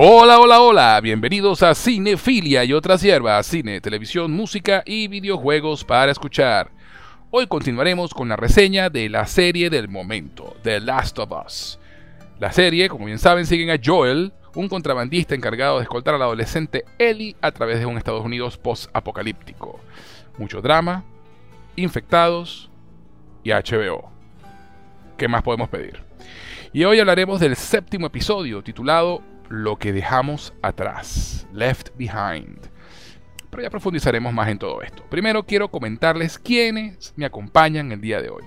Hola, hola, hola, bienvenidos a Cinefilia y otras hierbas, cine, televisión, música y videojuegos para escuchar. Hoy continuaremos con la reseña de la serie del momento, The Last of Us. La serie, como bien saben, siguen a Joel, un contrabandista encargado de escoltar al adolescente Ellie a través de un Estados Unidos post-apocalíptico. Mucho drama, infectados y HBO. ¿Qué más podemos pedir? Y hoy hablaremos del séptimo episodio titulado Lo que dejamos atrás, Left Behind. Pero ya profundizaremos más en todo esto. Primero quiero comentarles quiénes me acompañan el día de hoy.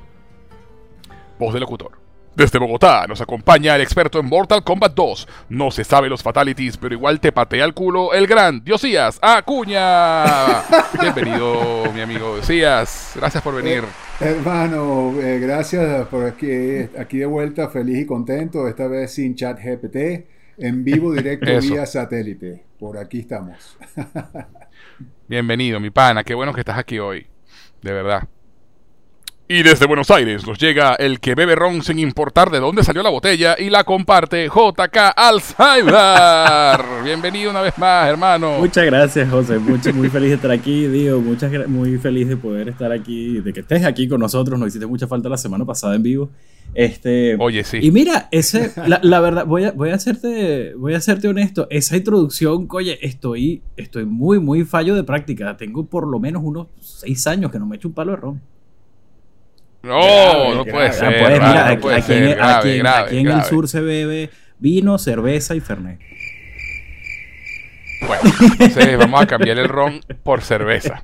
Voz del locutor. Desde Bogotá nos acompaña el experto en Mortal Kombat 2. No se sabe los fatalities, pero igual te patea el culo el gran Diosías Acuña. Bienvenido, mi amigo Diosías. Gracias por venir. Eh, hermano, eh, gracias por aquí, aquí de vuelta, feliz y contento. Esta vez sin chat GPT, en vivo, directo vía satélite. Por aquí estamos. Bienvenido, mi pana. Qué bueno que estás aquí hoy. De verdad. Y desde Buenos Aires nos llega el que bebe ron sin importar de dónde salió la botella y la comparte JK Alzheimer. Bienvenido una vez más, hermano. Muchas gracias, José. Mucho, muy feliz de estar aquí, Digo. Muchas muy feliz de poder estar aquí, de que estés aquí con nosotros. Nos hiciste mucha falta la semana pasada en vivo. Este, Oye, sí. Y mira, ese, la, verdad, voy a, voy a hacerte, voy a hacerte honesto. Esa introducción, oye, estoy, estoy muy, muy fallo de práctica. Tengo por lo menos unos seis años que no me echo un palo de ron. No, no puede ser. mira, aquí, en, el sur se bebe vino, cerveza y fernet. Bueno, entonces vamos a cambiar el ron por cerveza.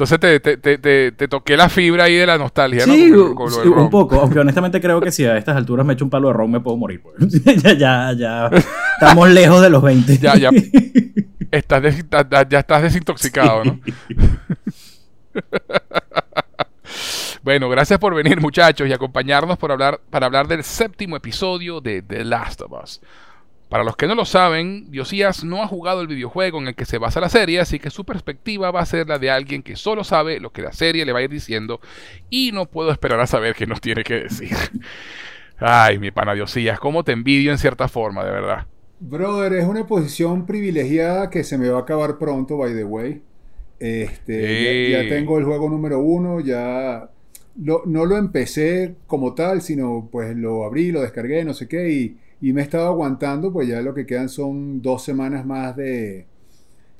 Entonces te, te, te, te, toqué la fibra ahí de la nostalgia, sí, un poco. Aunque honestamente creo que si a estas alturas me echo un palo de ron me puedo morir. Pues. ya, ya, ya. Estamos lejos de los 20. ya, ya. Estás ya estás desintoxicado, ¿no? bueno, gracias por venir, muchachos, y acompañarnos por hablar, para hablar del séptimo episodio de The Last of Us. Para los que no lo saben, Diosías no ha jugado el videojuego en el que se basa la serie, así que su perspectiva va a ser la de alguien que solo sabe lo que la serie le va a ir diciendo y no puedo esperar a saber qué nos tiene que decir. Ay, mi pana Diosías, cómo te envidio en cierta forma, de verdad. Brother, es una posición privilegiada que se me va a acabar pronto, by the way. Este, ya, tengo el juego número uno, ya no lo empecé como tal, sino pues lo abrí, lo descargué, no sé qué, y y me he estado aguantando, pues ya lo que quedan son dos semanas más de,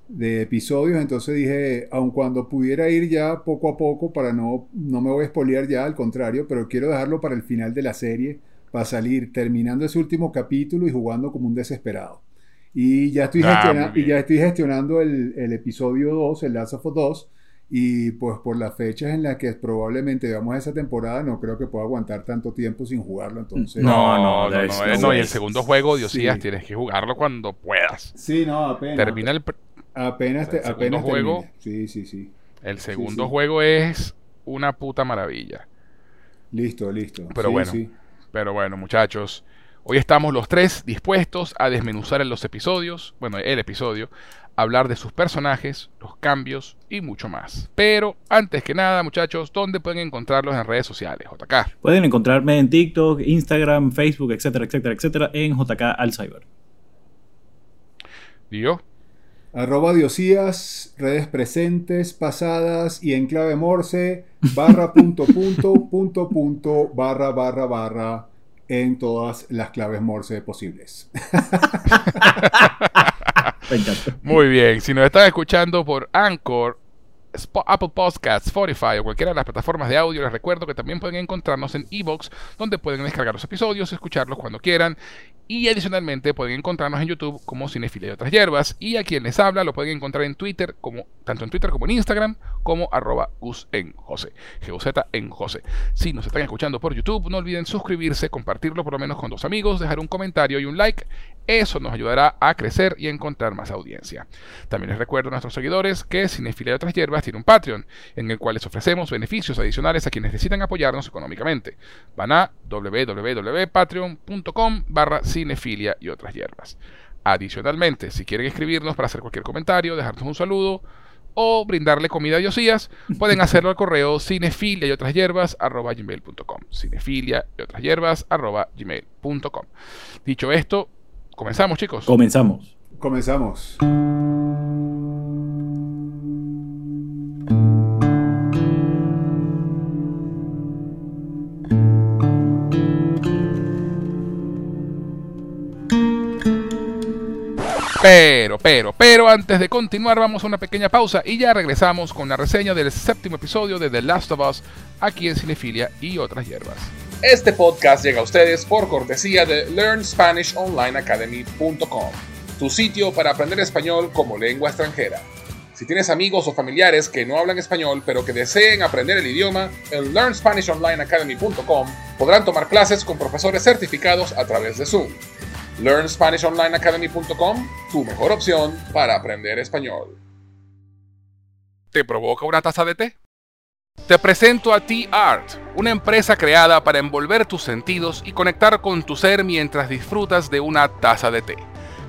de episodios. Entonces dije, aun cuando pudiera ir ya poco a poco, para no, no me voy a espolear ya, al contrario, pero quiero dejarlo para el final de la serie, para salir terminando ese último capítulo y jugando como un desesperado. Y ya estoy, ah, y ya estoy gestionando el, el episodio 2, el Last of Us 2 y pues por las fechas en las que probablemente veamos esa temporada, no creo que pueda aguantar tanto tiempo sin jugarlo. Entonces, no, no, no, no, no, y el segundo juego, Dios sí. tienes que jugarlo cuando puedas. Sí, no, apenas. Termina el. Apenas, te, apenas juego. Sí, sí, sí. El segundo juego es una puta maravilla. Listo, listo. Pero bueno, pero bueno, muchachos. Hoy estamos los tres dispuestos a desmenuzar en los episodios, bueno, el episodio, hablar de sus personajes, los cambios y mucho más. Pero antes que nada, muchachos, ¿dónde pueden encontrarlos en redes sociales? JK. Pueden encontrarme en TikTok, Instagram, Facebook, etcétera, etcétera, etcétera, en JK Alzheimer. ¿Dio? Arroba Diosías, redes presentes, pasadas y en clave morse, barra punto punto punto punto barra barra barra en todas las claves morse posibles. Muy bien. Si nos están escuchando por Anchor, Apple Podcasts, Spotify o cualquiera de las plataformas de audio, les recuerdo que también pueden encontrarnos en Evox, donde pueden descargar los episodios, escucharlos cuando quieran y adicionalmente pueden encontrarnos en YouTube como Cinefilia y otras hierbas. Y a quien les habla lo pueden encontrar en Twitter, como, tanto en Twitter como en Instagram, como arroba Gus en José. En José. Si nos están escuchando por YouTube, no olviden suscribirse, compartirlo por lo menos con dos amigos, dejar un comentario y un like. Eso nos ayudará a crecer y encontrar más audiencia. También les recuerdo a nuestros seguidores que Cinefilia y otras hierbas tiene un Patreon, en el cual les ofrecemos beneficios adicionales a quienes necesitan apoyarnos económicamente. Van a www.patreon.com barra cinefilia y otras hierbas. Adicionalmente, si quieren escribirnos para hacer cualquier comentario, dejarnos un saludo o brindarle comida a Diosías, pueden hacerlo al correo cinefilia y otras hierbas gmail.com. Cinefilia y otras hierbas gmail.com. Dicho esto, comenzamos chicos. Comenzamos. Comenzamos. Pero, pero, pero antes de continuar vamos a una pequeña pausa y ya regresamos con la reseña del séptimo episodio de The Last of Us aquí en Cinefilia y otras hierbas. Este podcast llega a ustedes por cortesía de LearnSpanishOnlineAcademy.com, tu sitio para aprender español como lengua extranjera. Si tienes amigos o familiares que no hablan español pero que deseen aprender el idioma, en LearnSpanishOnlineAcademy.com podrán tomar clases con profesores certificados a través de Zoom. LearnSpanishOnlineAcademy.com, tu mejor opción para aprender español. ¿Te provoca una taza de té? Te presento a T-Art, una empresa creada para envolver tus sentidos y conectar con tu ser mientras disfrutas de una taza de té.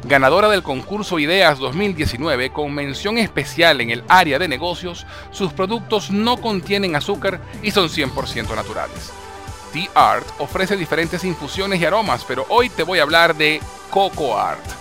Ganadora del concurso Ideas 2019 con mención especial en el área de negocios, sus productos no contienen azúcar y son 100% naturales. The Art ofrece diferentes infusiones y aromas, pero hoy te voy a hablar de Coco Art.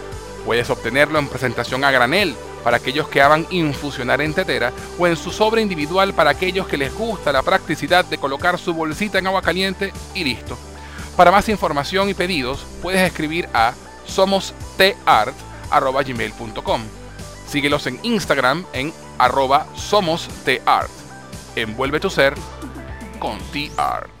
Puedes obtenerlo en presentación a granel para aquellos que hagan infusionar en tetera o en su sobre individual para aquellos que les gusta la practicidad de colocar su bolsita en agua caliente y listo. Para más información y pedidos puedes escribir a somostart.gmail.com Síguelos en Instagram en arroba somostart. Envuelve tu ser con T-Art.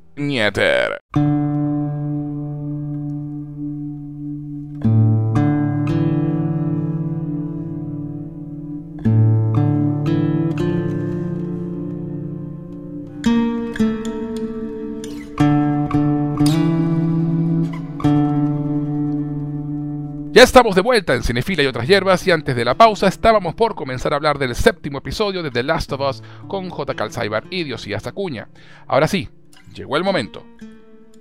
Nieter. Ya estamos de vuelta en Cinefila y otras hierbas y antes de la pausa estábamos por comenzar a hablar del séptimo episodio de The Last of Us con J. Calzaibar y Diosías Acuña. Ahora sí, llegó el momento.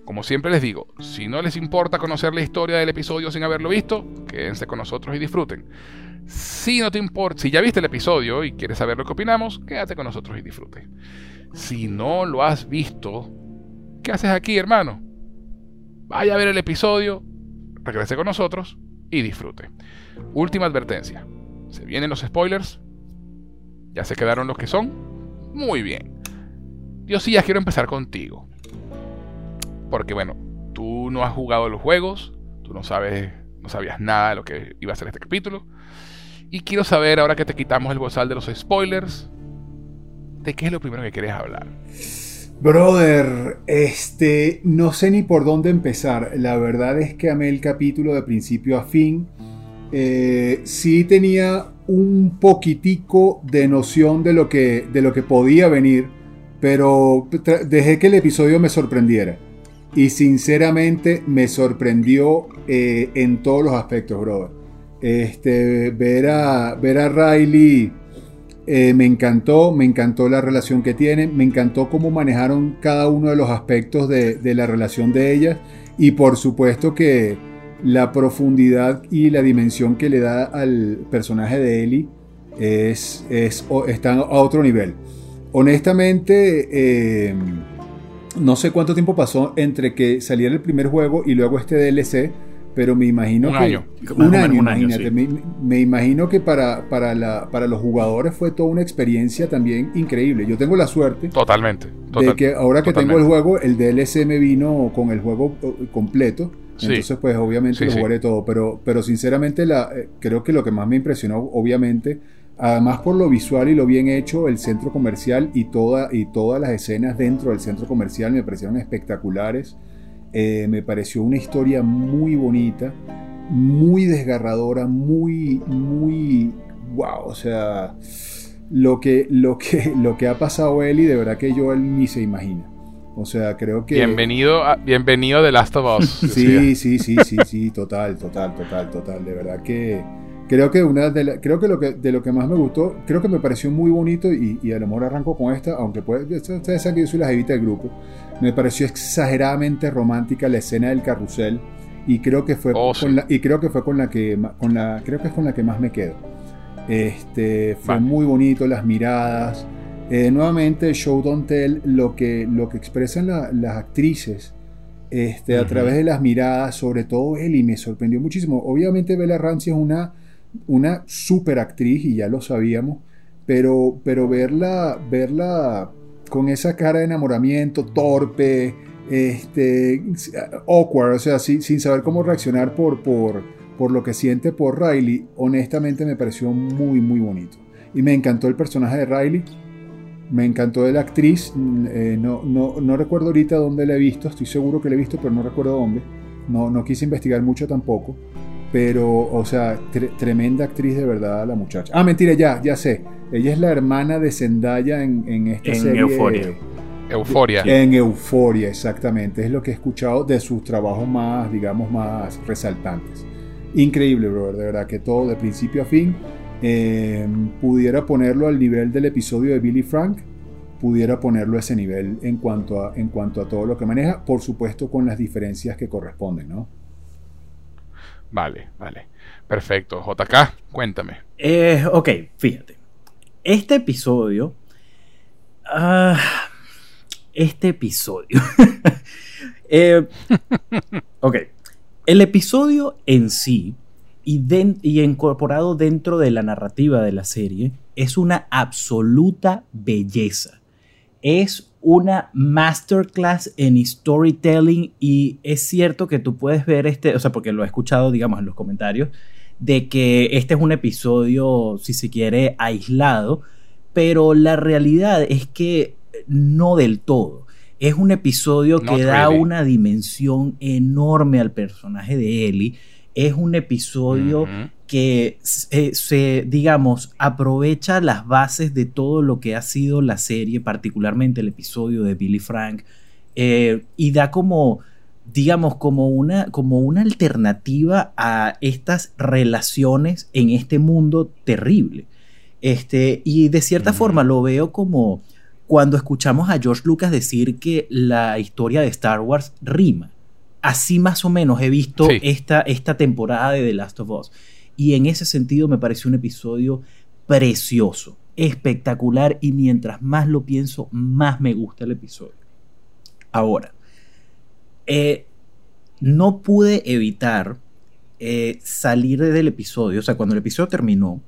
Como siempre les digo, si no les importa conocer la historia del episodio sin haberlo visto, quédense con nosotros y disfruten. Si no te importa, si ya viste el episodio y quieres saber lo que opinamos, quédate con nosotros y disfrute. Si no lo has visto, ¿qué haces aquí, hermano? Vaya a ver el episodio, regrese con nosotros y disfrute. Última advertencia. Se vienen los spoilers. ¿Ya se quedaron los que son? Muy bien. Diosías, quiero empezar contigo. Porque bueno, tú no has jugado los juegos, tú no sabes, no sabías nada de lo que iba a ser este capítulo. Y quiero saber, ahora que te quitamos el bozal de los spoilers, ¿de qué es lo primero que quieres hablar? Brother, este, no sé ni por dónde empezar. La verdad es que amé el capítulo de principio a fin. eh, sí tenía un poquitico de noción de lo que, de lo que podía venir, pero dejé que el episodio me sorprendiera. Y sinceramente me sorprendió eh, en todos los aspectos, brother. Este, ver, a, ver a Riley eh, me encantó, me encantó la relación que tienen, me encantó cómo manejaron cada uno de los aspectos de, la relación de ellas y por supuesto que la profundidad y la dimensión que le da al personaje de Ellie es, es, están a otro nivel. Honestamente, eh, no sé cuánto tiempo pasó entre que saliera el primer juego y luego este DLC, pero me imagino un que... Año. Un año. imagínate. me, imagino que para, para, la, para, los jugadores fue toda una experiencia también increíble. Yo tengo la suerte... Totalmente. de que ahora que tengo el juego, el DLC me vino con el juego eh, completo. Entonces, pues obviamente lo jugaré todo. Pero, pero sinceramente, la, eh, creo que lo que más me impresionó, obviamente, además por lo visual y lo bien hecho, el centro comercial y, toda, y todas las escenas dentro del centro comercial me parecieron espectaculares. Eh, me pareció una historia muy bonita, muy desgarradora, muy, muy, wow, o sea, lo que, lo que, lo que ha pasado Eli, de verdad que yo él ni se imagina. O sea, creo que... Bienvenido, a, bienvenido de Last of Us. sí, sí, sí, sí, sí, total, total, total, total. De verdad que creo que una de creo que lo que de lo que más me gustó, creo que me pareció muy bonito y, y a lo mejor arranco con esta, aunque puede, ustedes saben que yo soy la jevita del grupo. Me pareció exageradamente romántica la escena del carrusel y creo que fue Oh, con sí. la, y creo que fue con la que con la creo que es con la que más me quedo. Este fue Vale. muy bonito las miradas. Eh, nuevamente Show Don't Tell lo que lo que expresan la- las actrices este, a Ujú. través de las miradas, sobre todo Ellie, me sorprendió muchísimo. Obviamente Bella Ramsey es una, una super actriz y ya lo sabíamos, pero, pero verla, verla con esa cara de enamoramiento, torpe, este, awkward, o sea, sin, sin saber cómo reaccionar por, por, por lo que siente por Riley, honestamente me pareció muy, muy bonito. Y me encantó el personaje de Riley. Me encantó de la actriz. mm, eh, no, no, no recuerdo ahorita dónde la he visto. Estoy seguro que la he visto, pero no recuerdo dónde. No, no quise investigar mucho tampoco. Pero, o sea, tre- tremenda actriz de verdad la muchacha. Ah, mentira, ya, ya sé. Ella es la hermana de Zendaya en, en esta En serie. Euphoria. Euforia. En Euforia, exactamente. Es lo que he escuchado de sus trabajos más, digamos, más resaltantes. Increíble, brother. De verdad que todo de principio a fin. eh, pudiera ponerlo al nivel del episodio de Billy Frank. Pudiera ponerlo a ese nivel en cuanto a, en cuanto a todo lo que maneja. Por supuesto, con las diferencias que corresponden, ¿no? Vale, vale. Perfecto. JK, cuéntame. Eh, ok, fíjate. Este episodio. ah, este episodio. Eh, ok. El episodio en sí y, y incorporado dentro de la narrativa de la serie es una absoluta belleza. Es una masterclass en storytelling y es cierto que tú puedes ver este, o sea, porque lo he escuchado, digamos, en los comentarios, de que este es un episodio, si se quiere, aislado, pero la realidad es que no del todo. Es un episodio que da una dimensión enorme al personaje de Ellie. Es un episodio que se, se, digamos, aprovecha las bases de todo lo que ha sido la serie, particularmente el episodio de Billy Frank, eh, y da como, digamos, como una, como una alternativa a estas relaciones en este mundo terrible. Este, y de cierta forma lo veo como cuando escuchamos a George Lucas decir que la historia de Star Wars rima. Así más o menos he visto Sí. esta, esta temporada de The Last of Us. Y en ese sentido me pareció un episodio precioso, espectacular y mientras más lo pienso, más me gusta el episodio. Ahora, eh, no pude evitar eh, salir del episodio, o sea, cuando el episodio terminó,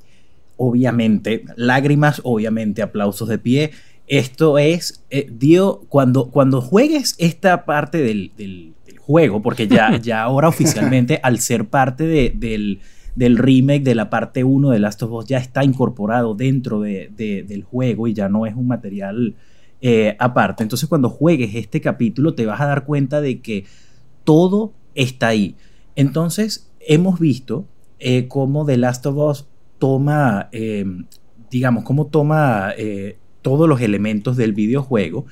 obviamente, lágrimas, obviamente, aplausos de pie. Esto es, eh, dio, cuando, cuando juegues esta parte del, del- del juego, porque ya, ya ahora oficialmente, al ser parte de- del, del remake de la parte 1 de Last of Us, ya está incorporado dentro de- de- del juego y ya no es un material eh, aparte. Entonces, cuando juegues este capítulo, te vas a dar cuenta de que todo está ahí. Entonces, hemos visto eh, cómo The Last of Us toma, em, digamos, cómo toma eh, todos los elementos del videojuego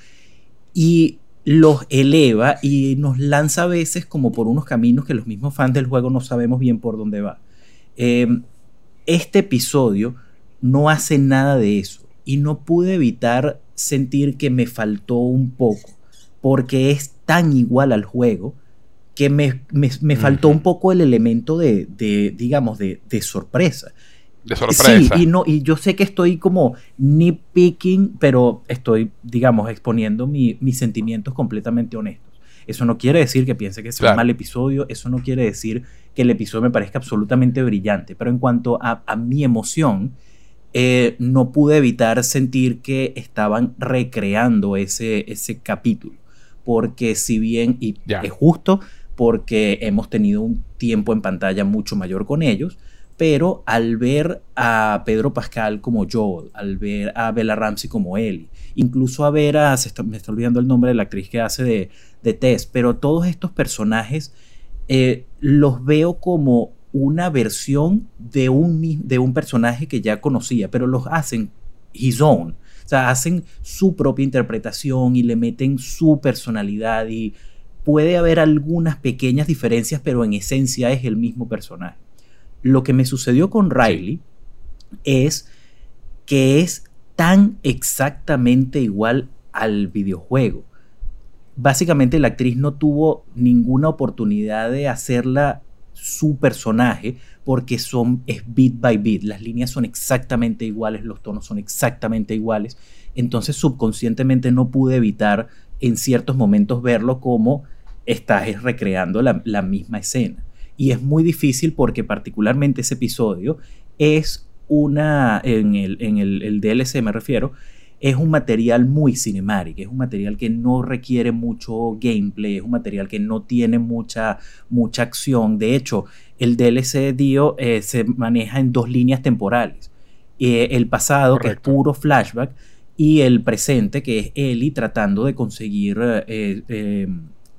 y los eleva y nos lanza a veces como por unos caminos que los mismos fans del juego no sabemos bien por dónde va. Em, este episodio no hace nada de eso y no pude evitar sentir que me faltó un poco porque es tan igual al juego que me, faltó un poco el elemento de, digamos, de, sorpresa. De sorpresa. Sí, y, no, y yo sé que estoy como nitpicking, pero estoy, digamos, exponiendo mis sentimientos completamente honestos. Eso no quiere decir que piense que es un mal episodio, eso no quiere decir que el episodio me parezca absolutamente brillante, pero en cuanto a, mi emoción, eh, no pude evitar sentir que estaban recreando ese, ese capítulo, porque si bien, y es justo, porque hemos tenido un tiempo en pantalla mucho mayor con ellos, pero al ver a Pedro Pascal como Joel, al ver a Bella Ramsey como Ellie, incluso a ver a, me está olvidando el nombre de la actriz que hace de, de Tess, pero todos estos personajes eh, los veo como una versión de un, de un personaje que ya conocía, pero los hacen his own. O sea, hacen su propia interpretación y le meten su personalidad y puede haber algunas pequeñas diferencias, pero en esencia es el mismo personaje. Lo que me sucedió con Riley es que es tan exactamente igual al videojuego. Básicamente la actriz no tuvo ninguna oportunidad de hacerla su personaje porque son es beat by beat, las líneas son exactamente iguales, los tonos son exactamente iguales, entonces subconscientemente no pude evitar en ciertos momentos verlo como estás recreando la, misma escena. Y es muy difícil porque particularmente ese episodio es una, en el, en el, DLC me refiero, es un material muy cinemático, es un material que no requiere mucho gameplay, es un material que no tiene mucha, mucha acción. De hecho, el DLC Dio eh, se maneja en dos líneas temporales. Eh, el pasado, que es puro flashback, y el presente, que es Ellie tratando de conseguir eh,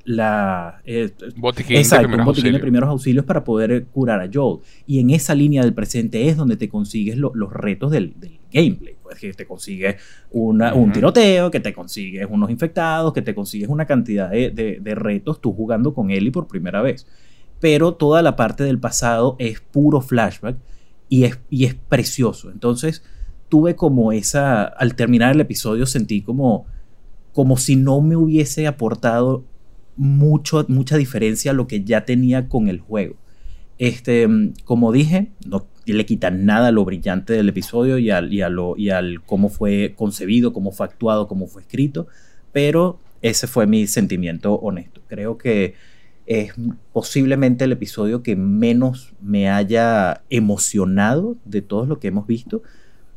la eh, botiquín, de, primeros auxilios para poder curar a Joel. Y en esa línea del presente es donde te consigues los retos del, gameplay. Pues que te consigues un tiroteo, que te consigues unos infectados, que te consigues una cantidad de, retos tú jugando con Ellie por primera vez. Pero toda la parte del pasado es puro flashback y es, y es precioso. Entonces tuve como esa, al terminar el episodio sentí como como si no me hubiese aportado mucho, mucha diferencia a lo que ya tenía con el juego. Este, como dije, no le quita nada a lo brillante del episodio y al, y, lo, y al cómo fue concebido, cómo fue actuado, cómo fue escrito, pero ese fue mi sentimiento honesto. Creo que es posiblemente el episodio que menos me haya emocionado de todos lo que hemos visto,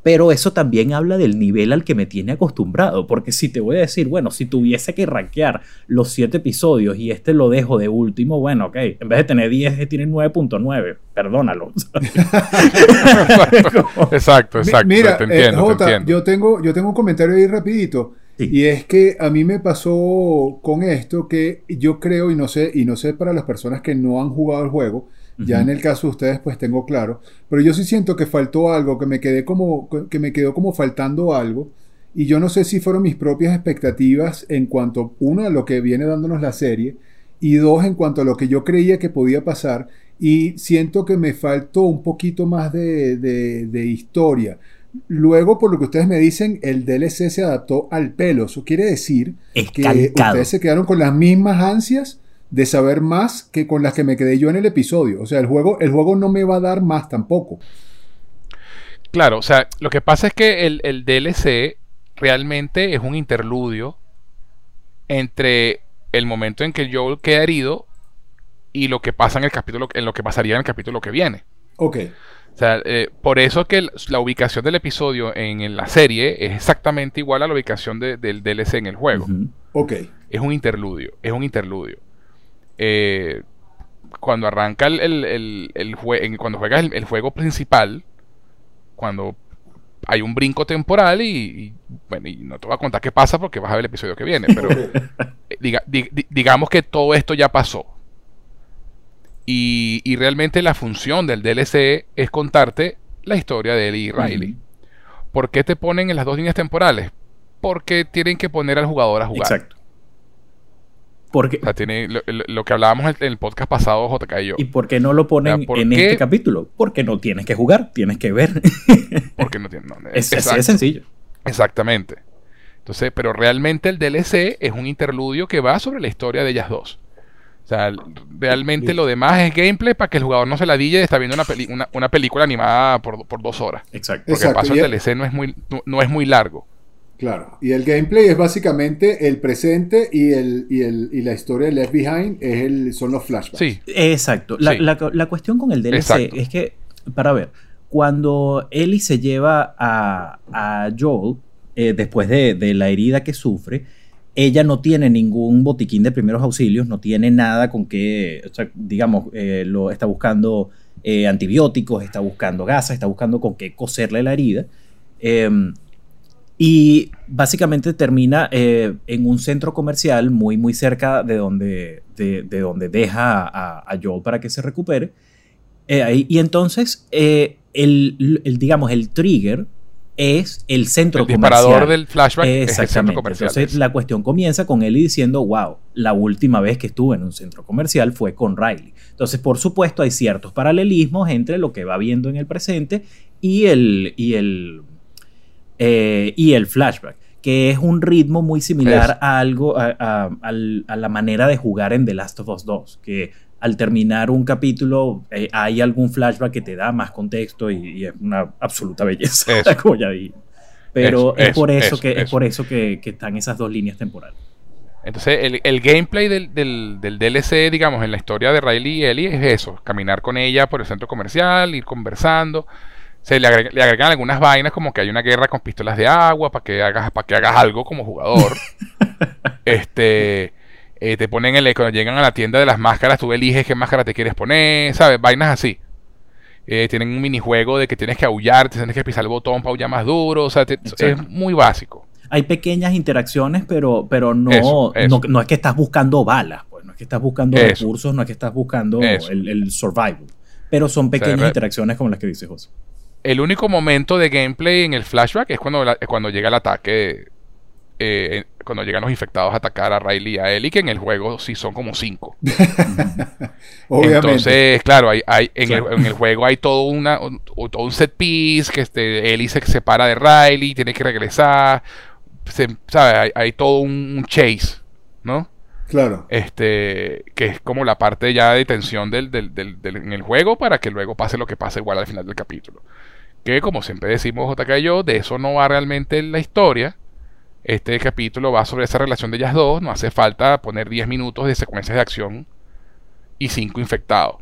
pero eso también habla del nivel al que me tiene acostumbrado. Porque si te voy a decir, bueno, si tuviese que rankear los siete episodios y este lo dejo de último, bueno, ok, en vez de tener 10, tiene 9.9. Perdónalo. exacto, exacto. Mira, te eh, entiendo, Yo, tengo, yo tengo un comentario ahí rapidito. Y es que a mí me pasó con esto que yo creo, y no sé, y no sé para las personas que no han jugado el juego, ya en el caso de ustedes, pues tengo claro. Pero yo sí siento que faltó algo, que me quedé como, que me quedó como faltando algo. Y yo no sé si fueron mis propias expectativas en cuanto, uno, a lo que viene dándonos la serie, y dos, en cuanto a lo que yo creía que podía pasar. Y siento que me faltó un poquito más de, de, historia. Luego, por lo que ustedes me dicen, el DLC se adaptó al pelo. Eso quiere decir que ustedes se quedaron con las mismas ansias de saber más que con las que me quedé yo en el episodio. O sea, el juego, el juego no me va a dar más tampoco. Claro, o sea, lo que pasa es que el, el DLC realmente es un interludio entre el momento en que Joel queda herido y lo que pasa en el capítulo, en lo que pasaría en el capítulo que viene. Ok. O sea, eh, por eso que la ubicación del episodio en, la serie es exactamente igual a la ubicación del DLC en el juego. Ok. Es un interludio, es un interludio. Eh, cuando arranca el, el, el, cuando juegas el, juego principal, cuando hay un brinco temporal y, bueno, y no te voy a contar qué pasa porque vas a ver el episodio que viene, pero eh, digamos que todo esto ya pasó. Y, realmente la función del DLC es contarte la historia de Ellie y Riley. ¿Por qué te ponen en las dos líneas temporales? Porque tienen que poner al jugador a jugar. Exacto. Porque, tiene lo, que hablábamos en el podcast pasado, JK y yo. ¿Y por qué no lo ponen en este capítulo? Porque no tienes que jugar, tienes que ver. Porque no tienes. es, es sencillo. Exactamente. Entonces, pero realmente el DLC es un interludio que va sobre la historia de ellas dos. O sea, realmente lo demás es gameplay para que el jugador no se la dille de estar viendo una, una, película animada por, por, dos horas. Exacto. Porque el paso del DLC no es, muy, no, es muy largo. Claro. Y el gameplay es básicamente el presente y, el, y, el, y la historia de Left Behind es el, son los flashbacks. Sí. Exacto. La, la, cuestión con el DLC es que, para ver, cuando Ellie se lleva a, a Joel, eh, después de, de la herida que sufre, ella no tiene ningún botiquín de primeros auxilios, no tiene nada con que, digamos, eh, lo está buscando eh, antibióticos, está buscando gasas, está buscando con qué coserle la herida. Y básicamente termina eh, en un centro comercial muy, muy cerca de donde, de, donde deja a, Joel para que se recupere. y entonces, el, el, digamos, el trigger es el centro el disparador del flashback es el centro comercial. Entonces la cuestión comienza con él diciendo, wow, la última vez que estuve en un centro comercial fue con Riley. Entonces, por supuesto, hay ciertos paralelismos entre lo que va viendo en el presente y el, y el, eh, y el flashback que es un ritmo muy similar a algo, a, a, la manera de jugar en The Last of Us 2, que al terminar un capítulo eh, hay algún flashback que te da más contexto y, es una absoluta belleza, como ya dije. Pero es, por eso que, es por eso que, están esas dos líneas temporales. Entonces, el, gameplay del, del, DLC, digamos, en la historia de Riley y Ellie es eso: caminar con ella por el centro comercial, ir conversando. Se le, le, agregan algunas vainas como que hay una guerra con pistolas de agua para que hagas, para que hagas algo como jugador. este eh, te ponen el cuando llegan a la tienda de las máscaras, tú eliges qué máscara te quieres poner, ¿sabes? Vainas así. Eh, tienen un minijuego de que tienes que aullar, tienes que pisar el botón para aullar más duro, o sea, es muy básico. Hay pequeñas interacciones, pero, pero no, no, es que estás buscando balas, pues, no es que estás buscando recursos, no es que estás buscando el, survival, pero son pequeñas interacciones como las que dice José. El único momento de gameplay en el flashback es cuando, cuando llega el ataque eh, cuando llegan los infectados a atacar a Riley y a Ellie, que en el juego sí son como cinco. Entonces, claro, hay, hay en, El, juego hay todo, una, un set piece, que este, Ellie se separa de Riley, tiene que regresar, ¿sabe? Hay, todo un, chase, ¿no? Claro. Este, que es como la parte ya de tensión del, del, del, en el juego para que luego pase lo que pase igual al final del capítulo. Que como siempre decimos JK y yo, de eso no va realmente la historia este capítulo va sobre esa relación de ellas dos. No hace falta poner 10 minutos de secuencias de acción y 5 infectados.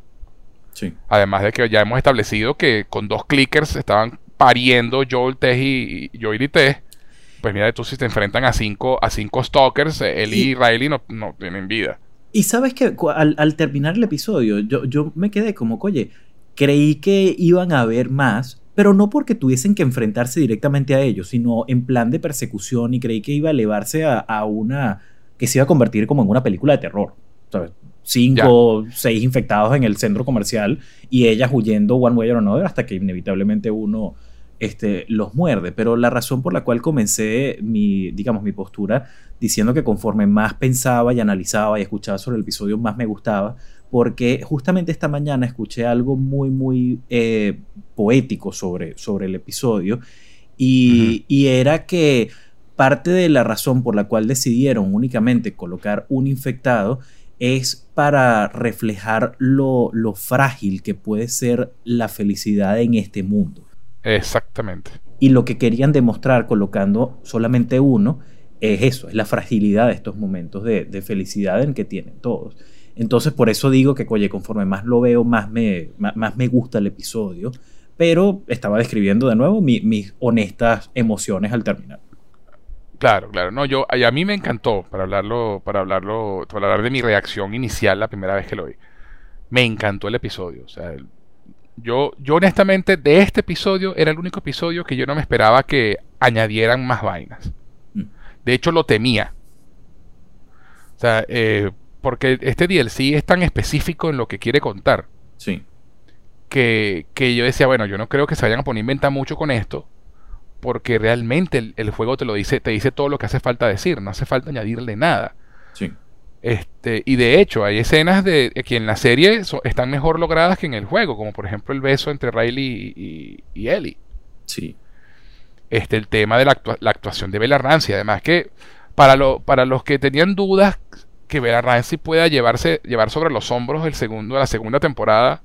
Sí. Además de que ya hemos establecido que con dos clickers estaban pariendo Joel Tess y, Joel y. Pues mira, tú si te enfrentan a cinco, a cinco stalkers, Ellie y, Riley no, no, tienen vida. Y sabes que al, terminar el episodio, yo, yo me quedé como, oye, creí que iban a haber más, pero no porque tuviesen que enfrentarse directamente a ellos, sino en plan de persecución y creí que iba a elevarse a, una que se iba a convertir como en una película de terror. ¿sabes? Cinco, seis infectados en el centro comercial y ellas huyendo one way or another hasta que inevitablemente uno este, los muerde. Pero la razón por la cual comencé mi, digamos, mi postura diciendo que conforme más pensaba y analizaba y escuchaba sobre el episodio, más me gustaba, porque justamente esta mañana escuché algo muy, muy eh, poético sobre, sobre el episodio y, era que parte de la razón por la cual decidieron únicamente colocar un infectado es para reflejar lo, lo frágil que puede ser la felicidad en este mundo. Exactamente. Y lo que querían demostrar colocando solamente uno es eso, es la fragilidad de estos momentos de, de felicidad en que tienen todos. Entonces, por eso digo que, oye, conforme más lo veo, más me, más, me gusta el episodio. Pero estaba describiendo de nuevo mis honestas emociones al terminar. Claro, claro. No, yo, a mí me encantó, para hablarlo, para hablarlo, para hablar de mi reacción inicial la primera vez que lo vi. Me encantó el episodio. O sea, yo, yo honestamente, de este episodio, era el único episodio que yo no me esperaba que añadieran más vainas. Mm. De hecho, lo temía. O sea, eh, porque este DLC es tan específico en lo que quiere contar. Sí. Que, que yo decía, bueno, yo no creo que se vayan a poner a inventar mucho con esto, porque realmente el, juego te lo dice, te dice todo lo que hace falta decir, no hace falta añadirle nada. Sí. Este, y de hecho, hay escenas de que en la serie están mejor logradas que en el juego, como por ejemplo el beso entre Riley y, Ellie. Sí. Este, el tema de la, actuación de Bella Ramsey. Además que para, lo, para los que tenían dudas que Bella Ramsey pueda llevarse, llevar sobre los hombros el segundo, la segunda temporada,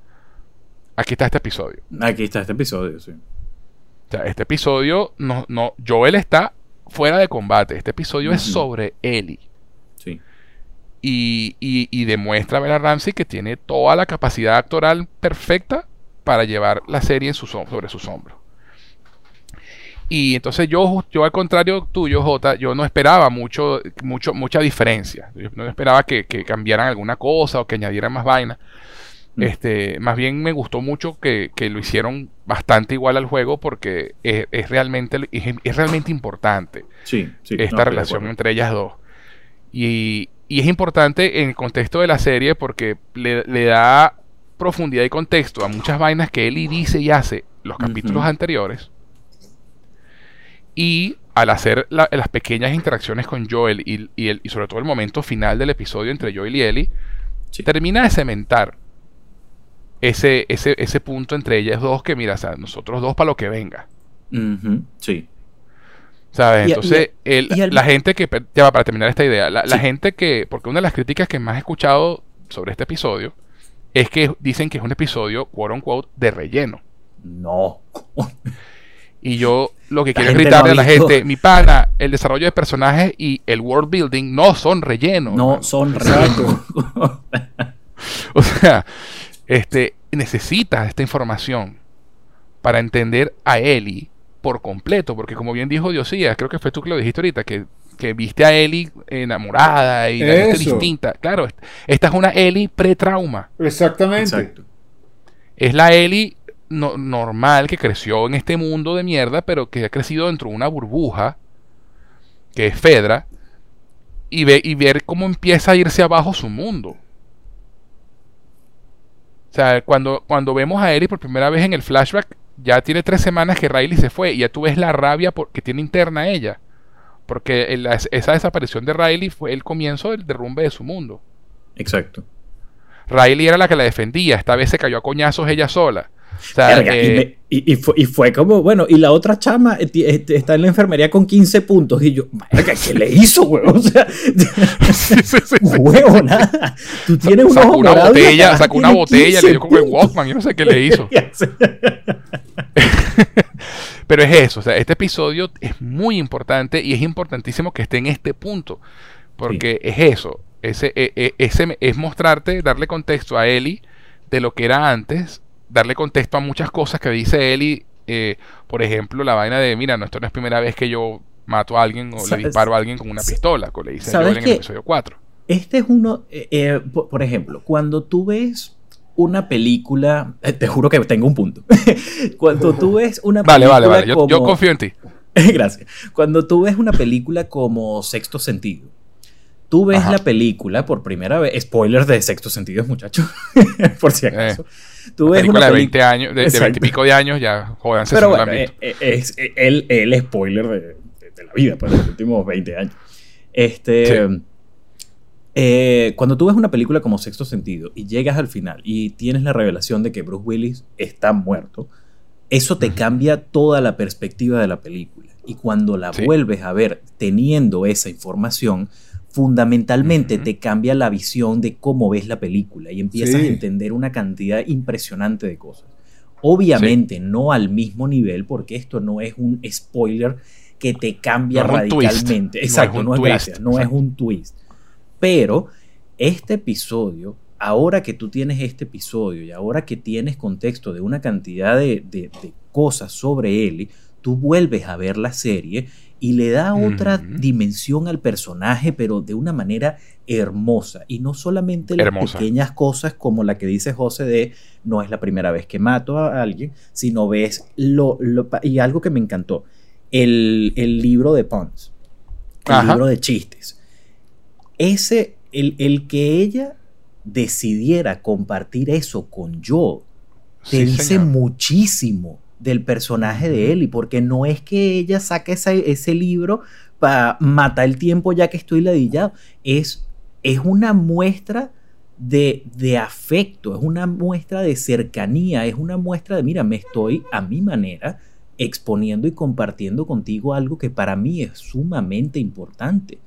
aquí está este episodio. Aquí está este episodio, sí. O sea, este episodio, no, no, Joel está fuera de combate. Este episodio es sobre Ellie. Sí. Y, y, demuestra a Bella Ramsey que tiene toda la capacidad actoral perfecta para llevar la serie en sobre sus hombros. Y entonces yo, yo al contrario tuyo, Jota, yo no esperaba mucho, mucho, mucha diferencia. Yo no esperaba que, que cambiaran alguna cosa o que añadieran más vaina. Mm. Este, más bien me gustó mucho que, lo hicieron bastante igual al juego porque es, realmente, es, realmente importante sí, esta relación entre ellas dos. Y, es importante en el contexto de la serie porque le, da profundidad y contexto a muchas vainas que Eli dice y hace los capítulos anteriores. Y al hacer las pequeñas interacciones con Joel y, el, y sobre todo el momento final del episodio entre Joel y Ellie, termina de cementar ese, ese, ese punto entre ellas dos que, mira, o sea, nosotros dos para lo que venga. Sí. ¿Sabes? Entonces, la gente que. Ya va, para terminar esta idea. La, gente que. Porque una de las críticas que más he escuchado sobre este episodio es que dicen que es un episodio, quote unquote, de relleno. No. Y yo lo que quiero gritarle a la gente, mi pana, el desarrollo de personajes y el world building no son relleno. No son relleno. o sea, este, necesitas esta información para entender a Eli por completo, porque como bien dijo Diosías, creo que fue tú que lo dijiste ahorita, que, viste a Eli enamorada y distinta. Claro, esta es una Eli pre-trauma. Exactamente. Es la Eli normal que creció en este mundo de mierda, pero que ha crecido dentro de una burbuja, que es Fedra, y, ve, y ver cómo empieza a irse abajo su mundo. O sea, cuando, cuando vemos a Eri por primera vez en el flashback, ya tiene tres semanas que Riley se fue y ya tú ves la rabia que tiene interna ella. Porque esa desaparición de Riley fue el comienzo del derrumbe de su mundo. Exacto. Riley era la que la defendía, esta vez se cayó a coñazos ella sola. Eh, y, fue, como, bueno, y la otra chama eh, este, está en la enfermería con 15 puntos. Y yo, ¿qué le hizo, huevón? O sea, huevo, nada. Tú tienes un sacó una botella, sacó una botella, le dio como el Walkman, yo no sé qué le hizo. Pero es eso, o sea, este episodio es muy importante y es importantísimo que esté en este punto. Porque es eso, ese, e, e, ese, es mostrarte, darle contexto a Eli de lo que era antes darle contexto a muchas cosas que dice y, eh, por ejemplo, la vaina de, mira, no, esto no es primera vez que yo mato a alguien o le disparo a alguien con una pistola, como le dice yo en el episodio 4. Este es uno, eh, eh, por, ejemplo, cuando tú ves una película, te juro que tengo un punto. cuando tú ves una película. Vale, vale, vale, yo, confío en ti. Gracias. Cuando tú ves una película como Sexto Sentido, Tú ves la película por primera vez. Spoilers de sexto sentido, muchachos. por si acaso. Eh, tú ves película una de 20 años, de, 20 y pico de años, ya jodanse. Pero bueno, eh, eh, es, el, el, spoiler de, de, la vida, pues, de los últimos 20 años. Este. cuando tú ves una película como Sexto Sentido y llegas al final y tienes la revelación de que Bruce Willis está muerto, eso te cambia toda la perspectiva de la película. Y cuando la vuelves a ver teniendo esa información, fundamentalmente te cambia la visión de cómo ves la película y empiezas a entender una cantidad impresionante de cosas. Obviamente no al mismo nivel porque esto no es un spoiler que te cambia radicalmente. Exacto, no es, no es un twist. Pero este episodio, ahora que tú tienes este episodio y ahora que tienes contexto de una cantidad de, de cosas sobre Ellie, tú vuelves a ver la serie y le da otra dimensión al personaje, pero de una manera hermosa. Y no solamente las pequeñas cosas como la que dice José de no es la primera vez que mato a alguien, sino ves lo, y algo que me encantó, el, libro de Pons, el libro de chistes. Ese, el, el que ella decidiera compartir eso con yo, te dice muchísimo del personaje de Ellie, porque no es que ella saque ese, libro para matar el tiempo ya que estoy ladillado, es, es una muestra de, de, afecto, es una muestra de cercanía, es una muestra de, mira, me estoy a mi manera exponiendo y compartiendo contigo algo que para mí es sumamente importante.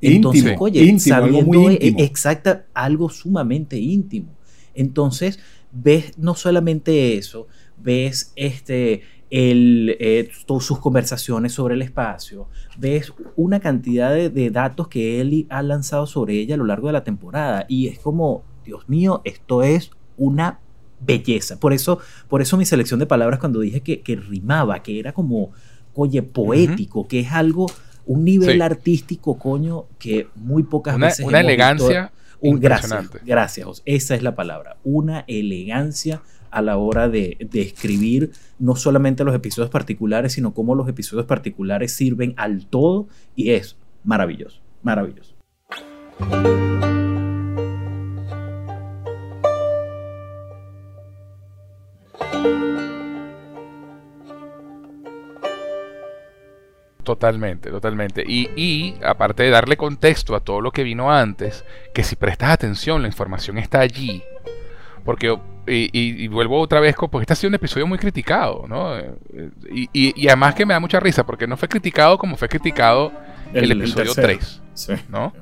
Entonces, oye, sabiendo e, exacta algo sumamente íntimo. Entonces, ves no solamente eso, ves este, el, eh, todas sus conversaciones sobre el espacio, ves una cantidad de, datos que él ha lanzado sobre ella a lo largo de la temporada y es como, Dios mío, esto es una belleza. Por eso, por eso mi selección de palabras cuando dije que, rimaba, que era como, oye, poético, que es algo, un nivel artístico, coño, que muy pocas veces... Una elegancia. Un, gracias, gracias, esa es la palabra, una elegancia a la hora de, escribir no solamente los episodios particulares, sino cómo los episodios particulares sirven al todo y es maravilloso, maravilloso. Totalmente, totalmente. Y, y, aparte de darle contexto a todo lo que vino antes, que si prestas atención, la información está allí. Porque y, vuelvo otra vez, porque este ha sido un episodio muy criticado, ¿no? Y, además que me da mucha risa, porque no fue criticado como fue criticado el, episodio 3, ¿no?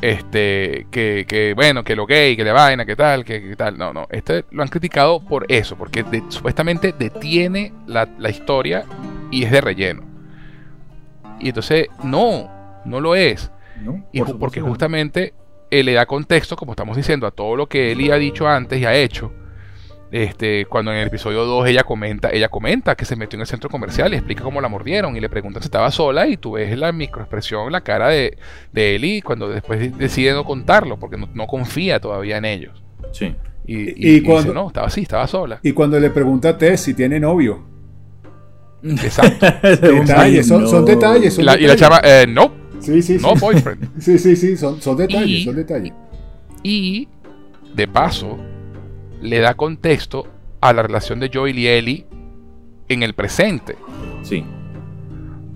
Este, que, bueno, que lo gay, que le vaina, que tal, que, tal. No, no, este lo han criticado por eso, porque supuestamente detiene la, historia y es de relleno. Y entonces, no, no lo es. y porque justamente él le da contexto, como estamos diciendo, a todo lo que Eli ha dicho antes y ha hecho. Este, cuando en el episodio 2 ella comenta, ella comenta que se metió en el centro comercial y explica cómo la mordieron y le preguntan si estaba sola y tú ves la microexpresión la cara de, de Eli cuando después decide no contarlo porque no, confía todavía en ellos. Sí. Y, cuando, dice, no, estaba así, estaba sola. Y cuando le pregunta a Tess si tiene novio. Exacto. detalles, son, detalles. y la chava, eh, no, Sí, sí, no boyfriend. sí, sí, sí, son, detalles, son detalles. Y, de paso, le da contexto a la relación de Joel y Ellie en el presente. Sí.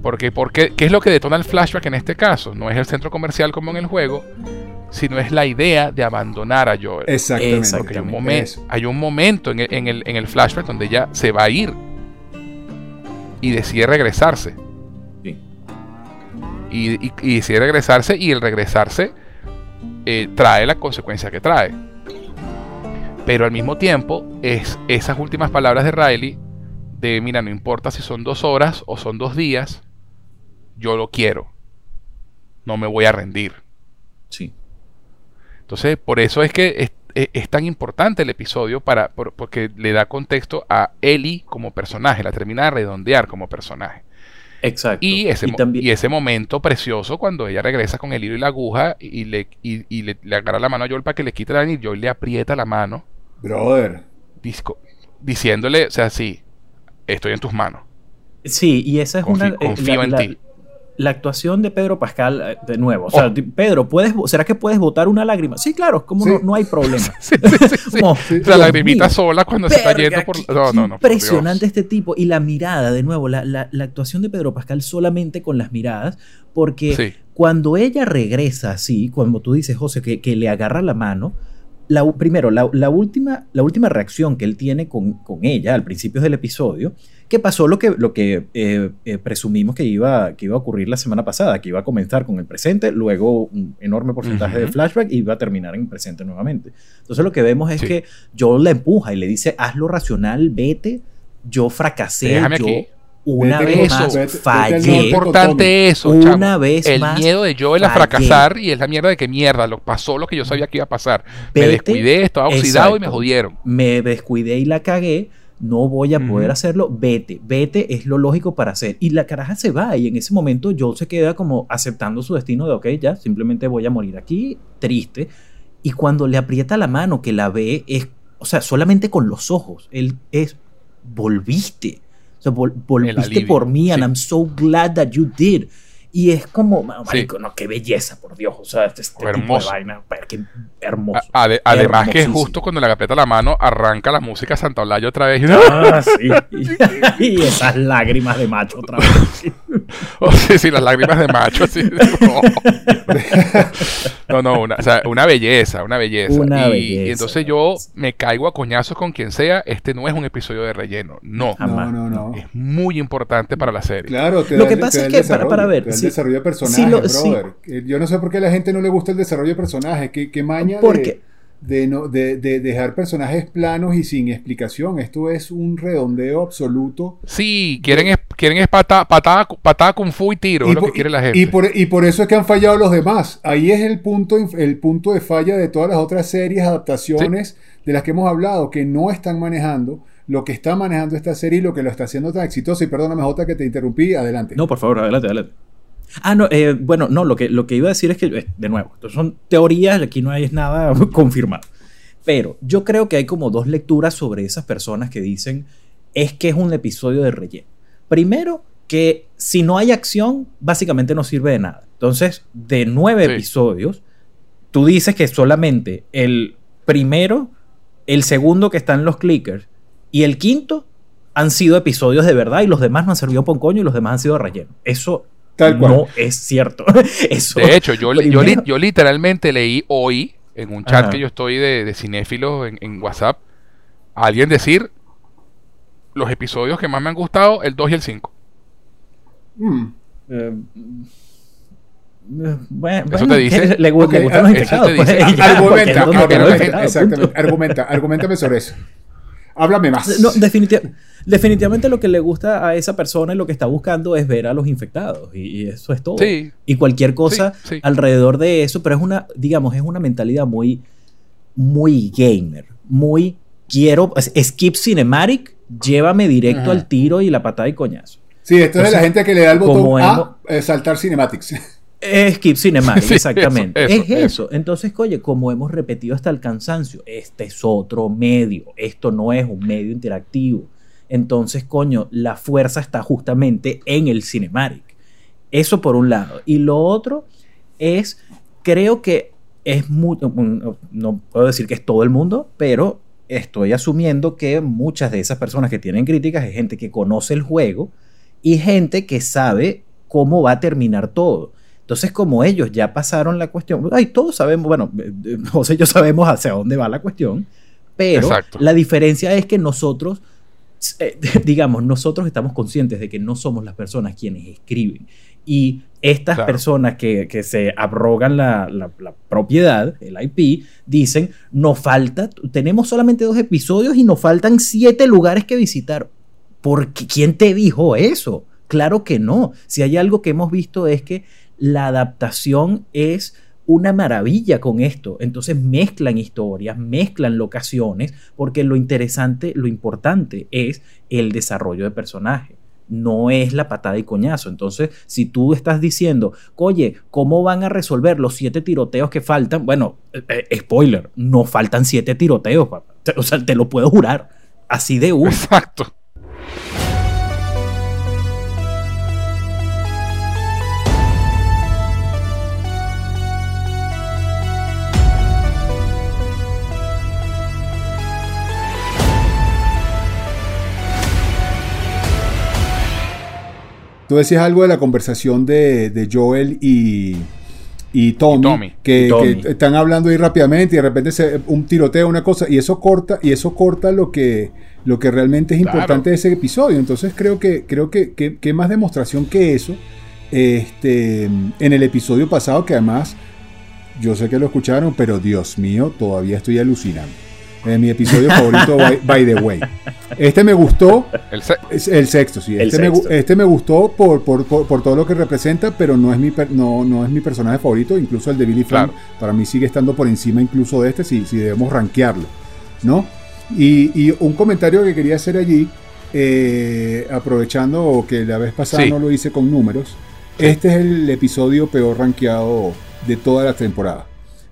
Porque, porque, ¿qué es lo que detona el flashback en este caso? No es el centro comercial como en el juego, sino es la idea de abandonar a Joel. Exactamente. Porque hay un, momento, hay un momento en en, el, en el flashback donde ella se va a ir y decide regresarse y, y, decide regresarse y el regresarse eh, trae la consecuencia que trae. Pero al mismo tiempo es esas últimas palabras de Riley de, mira, no importa si son dos horas o son dos días, yo lo quiero. No me voy a rendir. Sí. Entonces, por eso es que es, tan importante el episodio para, porque le da contexto a Ellie como personaje, la termina de redondear como personaje. Exacto. Y ese, y, ese momento precioso cuando ella regresa con el hilo y la aguja y le, y, le, agarra la mano a Joel para que le quite la anillo. Joel le aprieta la mano. Brother. Disco, diciéndole, o sea, sí, estoy en tus manos. Sí, y esa es una. Eh, confío en ti la actuación de Pedro Pascal, eh, de nuevo. O sea, oh. Pedro, ¿puedes, ¿será que puedes botar una lágrima? Sí, claro, como No, no, hay problema. sí, la lagrimita sola cuando se está yendo por. No, no, no. Impresionante este tipo. Y la mirada, de nuevo, la, la, actuación de Pedro Pascal solamente con las miradas, porque cuando ella regresa así, cuando tú dices, José, que, que le agarra la mano la, primero, la, última, la última reacción que él tiene con, ella al principio del episodio, que pasó lo que, lo que eh, eh, presumimos que iba, que iba a ocurrir la semana pasada, que iba a comenzar con el presente, luego un enorme porcentaje de flashback y iba a terminar en el presente nuevamente. Entonces lo que vemos es que Joel la empuja y le dice, hazlo racional, vete, yo fracasé, yo... Una vez más fallé. Es importante eso. Una vez el miedo de Joel a fracasar y es la mierda de que mierda, lo pasó lo que yo sabía que iba a pasar. me descuidé, estaba oxidado y me jodieron. Me descuidé y la cagué. No voy a poder hacerlo. Vete, vete es lo lógico para hacer. Y la caraja se va y en ese momento Joel se queda como aceptando su destino de, ok, ya, simplemente voy a morir aquí, triste. Y cuando le aprieta la mano, que la ve, es, o sea, solamente con los ojos, él es, volviste volviste por mí, and I'm so glad that you did. Y es como, marico, no, qué belleza, por Dios. O sea, este, este hermoso. vaina, qué hermoso. además que justo cuando le aprieta la mano, arranca la música Santa Olaya otra vez. Ah, sí. y esas lágrimas de macho otra vez. oh, sí, sí, las lágrimas de macho. Sí. No, no, una, o sea, una belleza, una belleza. Una y, belleza. y entonces yo me caigo a coñazos con quien sea. Este no es un episodio de relleno. No. No, no, no. Es muy importante para la serie. Claro, te Lo da que pasa te da es que, para- para ver, desarrollo de personajes, lo- brother. Eh, Yo no sé por qué a la gente no le gusta el desarrollo de personajes. ¿Qué, qué maña de, Porque- de, no, de, de dejar personajes planos y sin explicación? Esto es un redondeo absoluto. Sí, quieren es, quieren es patada, patada, patada kung fu y tiro, es lo que quiere la gente. y por- y por eso es que han fallado los demás. Ahí es el punto, el punto de falla de todas las otras series, adaptaciones de las que hemos hablado, que no están manejando lo que está manejando esta serie y lo que lo está haciendo tan exitoso. Y perdóname, Jota, que te interrumpí. Adelante. No, por favor, adelante, adelante. Ah, no, eh, bueno, no, lo que, lo que iba a decir es que, eh, de nuevo, son teorías, aquí no hay nada confirmado. Pero yo creo que hay como dos lecturas sobre esas personas que dicen es que es un episodio de relleno. Primero, que si no hay acción, básicamente no sirve de nada. Entonces, de nueve Sí. episodios, tú dices que solamente el primero, el segundo que está en los clickers y el quinto han sido episodios de verdad y los demás no han servido por un coño y los demás han sido relleno. Eso Tal cual. no es cierto. Eso, De hecho, yo, yo, yo literalmente leí hoy en un chat Ajá. que yo estoy de, de cinéfilos en, en WhatsApp a alguien decir los episodios que más me han gustado, el 2 y el 5. Mm. Eh, eh, bueno, Eso te dice- le, gu- Ok, le gustan los eso infectados, te dice- pues, argumenta, donde argumenta, argumenta, infectado, exactamente, punto. argumenta, argumentame sobre eso. Háblame más. No, definitiv- definitivamente lo que le gusta a esa persona y lo que está buscando es ver a los infectados y, y eso es todo. Sí. Y cualquier cosa Sí, sí. alrededor de eso, pero es una, digamos, es una mentalidad muy, muy gamer, muy quiero, skip cinematic, llévame directo Ajá. al tiro y la patada y coñazo. Sí, esto es de la gente que le da el como botón A, eh, saltar cinematics. Es Skip Cinematic, Sí, exactamente. eso, es eso, eso. Entonces, oye, como hemos repetido hasta el cansancio, este es otro medio. Esto no es un medio interactivo. Entonces, coño, la fuerza está justamente en el Cinematic. Eso por un lado. Y lo otro es, creo que es muy, no puedo decir que es todo el mundo, pero estoy asumiendo que muchas de esas personas que tienen críticas es gente que conoce el juego y gente que sabe cómo va a terminar todo. Entonces, como ellos ya pasaron la cuestión, ay, todos sabemos, bueno, eh, eh, José y yo sabemos hacia dónde va la cuestión, pero Exacto. la diferencia es que nosotros, eh, digamos, nosotros estamos conscientes de que no somos las personas quienes escriben. Y estas Claro. personas que, que se abrogan la, la- la propiedad, el IP, dicen, nos falta, tenemos solamente dos episodios y nos faltan siete lugares que visitar. ¿Por qué? ¿Quién te dijo eso? Claro que no. Si hay algo que hemos visto es que la adaptación es una maravilla con esto. Entonces mezclan historias, mezclan locaciones, porque lo interesante, lo importante es el desarrollo de personaje. No es la patada y coñazo. Entonces, si tú estás diciendo, oye, ¿cómo van a resolver los siete tiroteos que faltan? Bueno, eh, eh, spoiler, no faltan siete tiroteos. O sea, te lo puedo jurar. Así de uno. Exacto. Tú decías algo de la conversación de, de Joel y, y Tommy, Y Tommy. Que, Y Tommy. que están hablando ahí rápidamente y de repente se, un tiroteo, una cosa, y eso corta, y eso corta lo que, lo que realmente es Claro. importante de ese episodio. Entonces creo que, creo que, que, que más demostración que eso, este, en el episodio pasado, que además yo sé que lo escucharon, pero Dios mío, todavía estoy alucinando. Es mi episodio favorito, by, by the way. Este me gustó, El sexto, sí. El Este, Me, este me gustó por, por, por, por todo lo que representa, pero no es mi no, no es mi personaje favorito. Incluso el de Billy Frank Claro. para mí sigue estando por encima incluso de este, si, si debemos rankearlo. ¿No? Y, y un comentario que quería hacer allí, eh, aprovechando que la vez pasada Sí. no lo hice con números, este es el episodio peor rankeado de toda la temporada.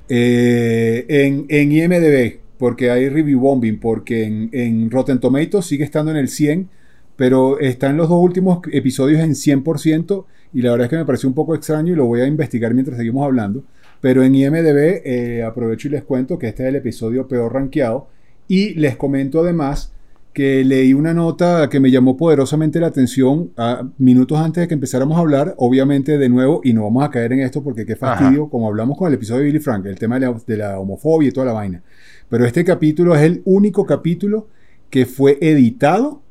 Eh, en, en IMDB, porque hay review bombing, porque en, en Rotten Tomatoes sigue estando en el 100, pero está en los dos últimos episodios en 100% y la verdad es que me pareció un poco extraño y lo voy a investigar mientras seguimos hablando. Pero en IMDB eh, aprovecho y les cuento que este es el episodio peor rankeado y les comento además que leí una nota que me llamó poderosamente la atención a minutos antes de que empezáramos a hablar, obviamente de nuevo, y no vamos a caer en esto porque qué fastidio, como hablamos con el episodio de Billy Frank, el tema de la, homofobia y toda la vaina. Pero este capítulo es el único capítulo que fue editado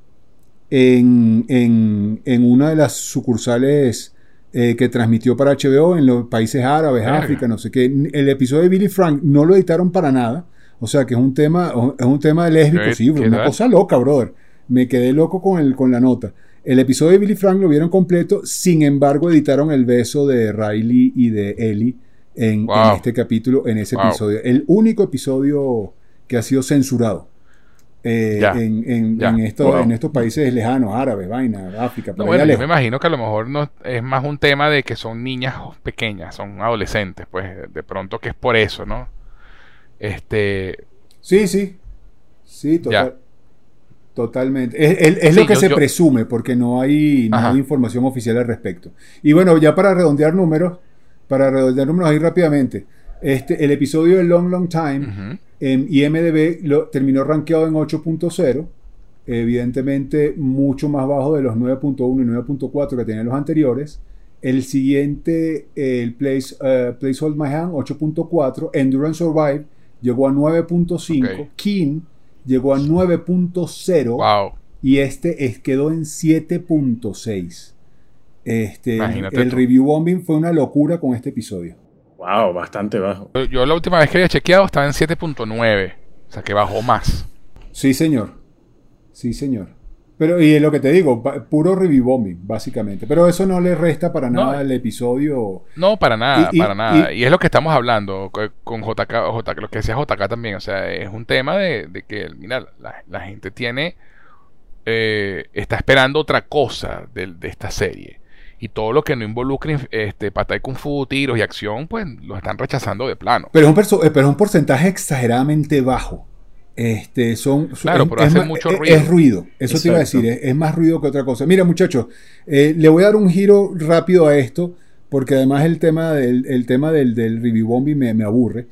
en, en, una de las sucursales eh, que transmitió para HBO en los países árabes, África, no sé qué. El episodio de Billy Frank no lo editaron para nada o sea, que es un tema, es un tema lésbico, sí, una cosa loca, brother. Me quedé loco con, el, con la nota. El episodio de Billy Frank lo vieron completo, sin embargo editaron el beso de Riley y de Ellie en, este capítulo, en ese episodio. El único episodio que ha sido censurado. Eh, en, en, estos países lejanos, árabes, vaina, África. bueno, yo me imagino que a lo mejor no es más un tema de que son niñas pequeñas, son adolescentes, pues de pronto que es por eso, ¿no? Este. Sí, sí. Sí, totalmente. Es, lo que se presume, porque no hay, información oficial al respecto. Y bueno, ya para redondear números, para redondear números ahí rápidamente. Este, el episodio de Long Long Time en IMDB lo, terminó rankeado en 8.0. Evidentemente, mucho más bajo de los 9.1 y 9.4 que tenían los anteriores. El siguiente, el Place, uh, Place Hold My Hand, 8.4. Endurance Survive, llegó a 9.5. King llegó a 9.0. Y este es, quedó en 7.6. Este, el review bombing fue una locura con este episodio. Wow, bastante bajo. Yo la última vez que había chequeado estaba en 7.9. O sea que bajó más. Sí, señor. Sí, señor. Pero, y lo que te digo, puro review bombing, básicamente. Pero eso no le resta para nada al episodio. No, para nada, para nada. Y, es lo que estamos hablando con JK, lo que decía JK también. O sea, es un tema de, que, mira, la, gente tiene. Eh, está esperando otra cosa de, esta serie. Y todo lo que no involucre este, pata de kung fu, tiros y acción, pues lo están rechazando de plano. Pero es un, pero es un porcentaje exageradamente bajo. Este, son, claro, pero hace mucho ruido. Es, ruido, eso te iba a decir, es, más ruido que otra cosa. Mira, muchachos, eh, le voy a dar un giro rápido a esto, porque además el tema del, el tema del, del review bombing me, aburre.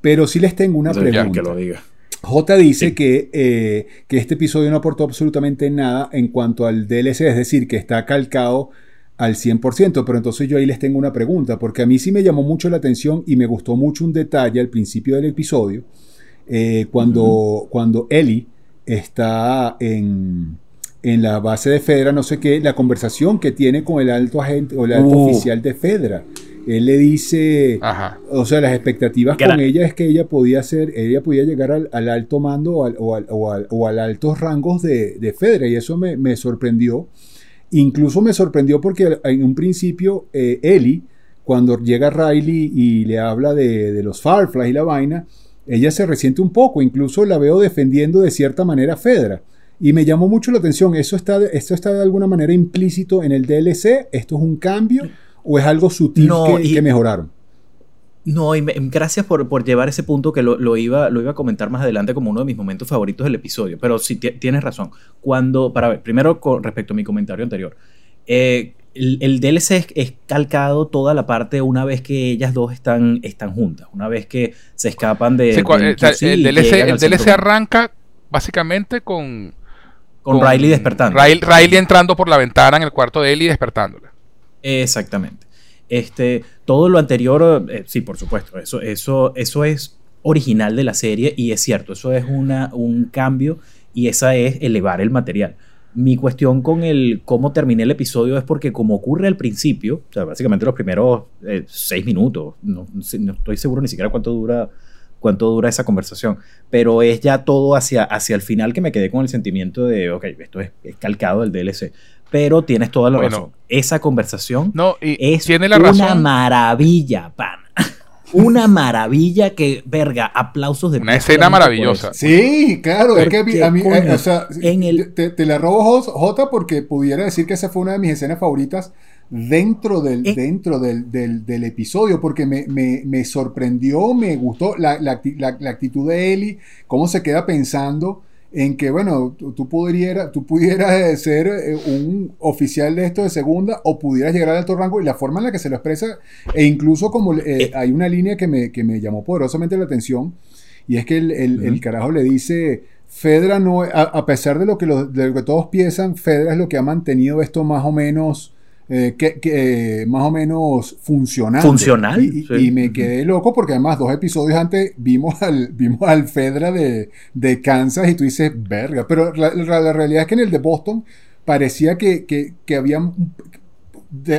Pero sí les tengo una pregunta. que lo diga. J dice que, eh, que este episodio no aportó absolutamente nada en cuanto al DLC, es decir, que está calcado al 100%, pero entonces yo ahí les tengo una pregunta, porque a mí sí me llamó mucho la atención y me gustó mucho un detalle al principio del episodio, eh, cuando, cuando Ellie está en, en, la base de Fedra, no sé qué, la conversación que tiene con el alto agente o el alto uh. oficial de Fedra. Él le dice, o sea, las expectativas con ella es que ella podía ser, ella podía llegar al, alto mando o al, o, al, o, altos rangos de, de, Fedra y eso me, me, sorprendió. Incluso me sorprendió porque en un principio eh, Ellie, cuando llega Riley y le habla de, de los Fireflies y la vaina, ella se resiente un poco, incluso la veo defendiendo de cierta manera a Fedra. Y me llamó mucho la atención, ¿eso está, ¿esto está de alguna manera implícito en el DLC? ¿Esto es un cambio o es algo sutil que, mejoraron? No, y gracias por, llevar ese punto que lo, iba, lo iba a comentar más adelante como uno de mis momentos favoritos del episodio. Pero sí, tienes razón. Cuando, para ver, primero con respecto a mi comentario anterior. Eh, el, DLC es, calcado toda la parte una vez que ellas dos están, están juntas, una vez que se escapan de... el, DLC, arranca básicamente con... Con, Riley despertando. Riley, entrando por la ventana en el cuarto de él y despertándola. Exactamente. Este, todo lo anterior, eh, sí, por supuesto, eso, eso, eso es original de la serie y es cierto, eso es una, un cambio y esa es elevar el material. Mi cuestión con el cómo terminé el episodio es porque como ocurre al principio, o sea, básicamente los primeros eh, seis minutos, no, estoy seguro ni siquiera cuánto dura, cuánto dura esa conversación, pero es ya todo hacia, hacia el final que me quedé con el sentimiento de, ok, esto es, calcado del DLC. Pero tienes toda la razón. Esa conversación no, es tiene la una maravilla, pan una maravilla que, verga, aplausos de Una escena maravillosa. Sí, claro, es que a mí, eh, o sea, te, la robo J porque pudiera decir que esa fue una de mis escenas favoritas dentro del, eh. dentro del, del, episodio, porque me, me, me, sorprendió, me gustó la, la, la, actitud de Ellie, cómo se queda pensando en que, bueno, tú, pudieras, tú pudieras ser eh, un oficial de esto de segunda o pudieras llegar al alto rango y la forma en la que se lo expresa, e incluso como eh, eh. hay una línea que me, que me, llamó poderosamente la atención, y es que el, el, carajo le dice, Fedra no, a, pesar de lo, que de lo que todos piensan, Fedra es lo que ha mantenido esto más o menos eh, que, eh, más o menos funcional. Funcional. Y, me quedé loco porque además dos episodios antes vimos al, vimos al Fedra de, Kansas y tú dices, verga. Pero la, realidad es que en el de Boston parecía que, que, habían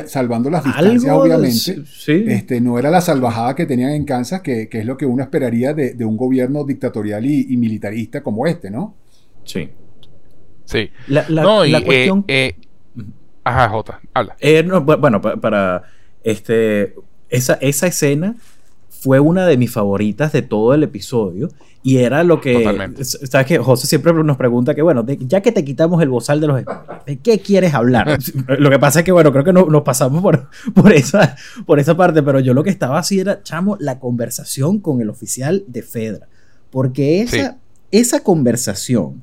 salvando las distancias, obviamente. Este, no era la salvajada que tenían en Kansas, que, es lo que uno esperaría de, un gobierno dictatorial y, militarista como este, ¿no? Sí. Sí. La, no, y, eh, cuestión. Ajá, Jota, habla. Eh, bueno, para, este, esa, esa escena fue una de mis favoritas de todo el episodio y era lo que Totalmente. sabes que José siempre nos pregunta que bueno ya que te quitamos el bozal de los ¿de qué quieres hablar? lo que pasa es que bueno creo que no, nos pasamos por, por esa por esa parte pero yo lo que estaba así era chamo la conversación con el oficial de Fedra porque esa esa conversación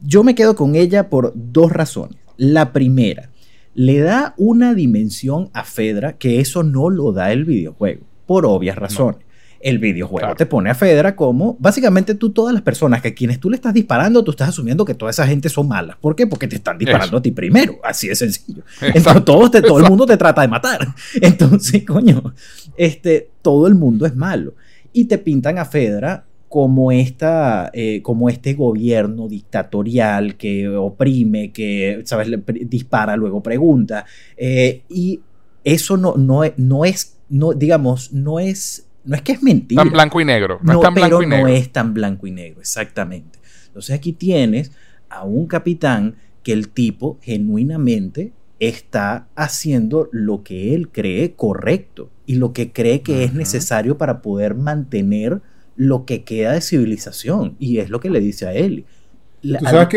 yo me quedo con ella por dos razones la primera, le da una dimensión a Fedra que eso no lo da el videojuego, por obvias razones. El videojuego te pone a Fedra como, básicamente tú, todas las personas que a quienes tú le estás disparando, tú estás asumiendo que toda esa gente son malas. ¿Por qué? Porque te están disparando a ti primero. Así de sencillo. Entonces, todo, todo el mundo te trata de matar. Entonces, coño, este, todo el mundo es malo. Y te pintan a Fedra como, esta, eh, como este gobierno dictatorial que oprime, que, ¿sabes? dispara, luego pregunta. Eh, y eso no, no, no es, no, digamos, no es, no es que es mentira. Tan blanco y negro. No, es tan blanco y negro. no es tan blanco y negro, exactamente. Entonces aquí tienes a un capitán que el tipo genuinamente está haciendo lo que él cree correcto y lo que cree que es necesario para poder mantener lo que queda de civilización. Y es lo que le dice a él.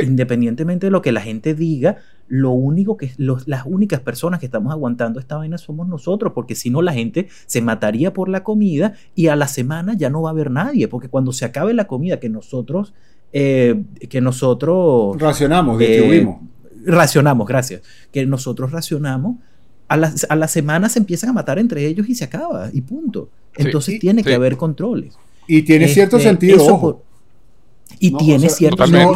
Independientemente de lo que la gente diga, lo único que las únicas personas que estamos aguantando esta vaina somos nosotros, porque si no la gente se mataría por la comida y a la semana ya no va a haber nadie, porque cuando se acabe la comida que nosotros eh, que nosotros racionamos, distribuimos. Eh, racionamos, gracias. Que nosotros racionamos, a la, a la, semana se empiezan a matar entre ellos y se acaba, y punto. Entonces tiene que haber controles. Y tiene cierto este, sentido, Y tiene cierto sentido.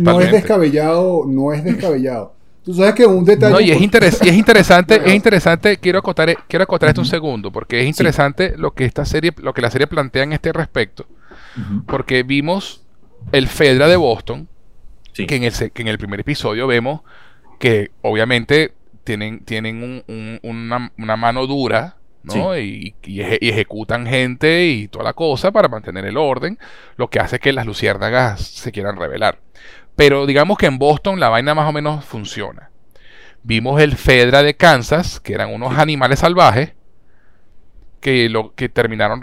No, es, descabellado, no es descabellado. Tú sabes que un detalle. No, y es, es interesante, es interesante, quiero acotar, quiero acotar esto un segundo, porque es interesante lo que esta serie, lo que la serie plantea en este respecto. Porque vimos el Fedra de Boston, que, en el, que en el primer episodio vemos que obviamente tienen, tienen una, una, mano dura ¿no? Y, ejecutan gente y toda la cosa para mantener el orden, lo que hace que las luciérnagas se quieran revelar. Pero digamos que en Boston la vaina más o menos funciona. Vimos el Fedra de Kansas, que eran unos animales salvajes, que lo que terminaron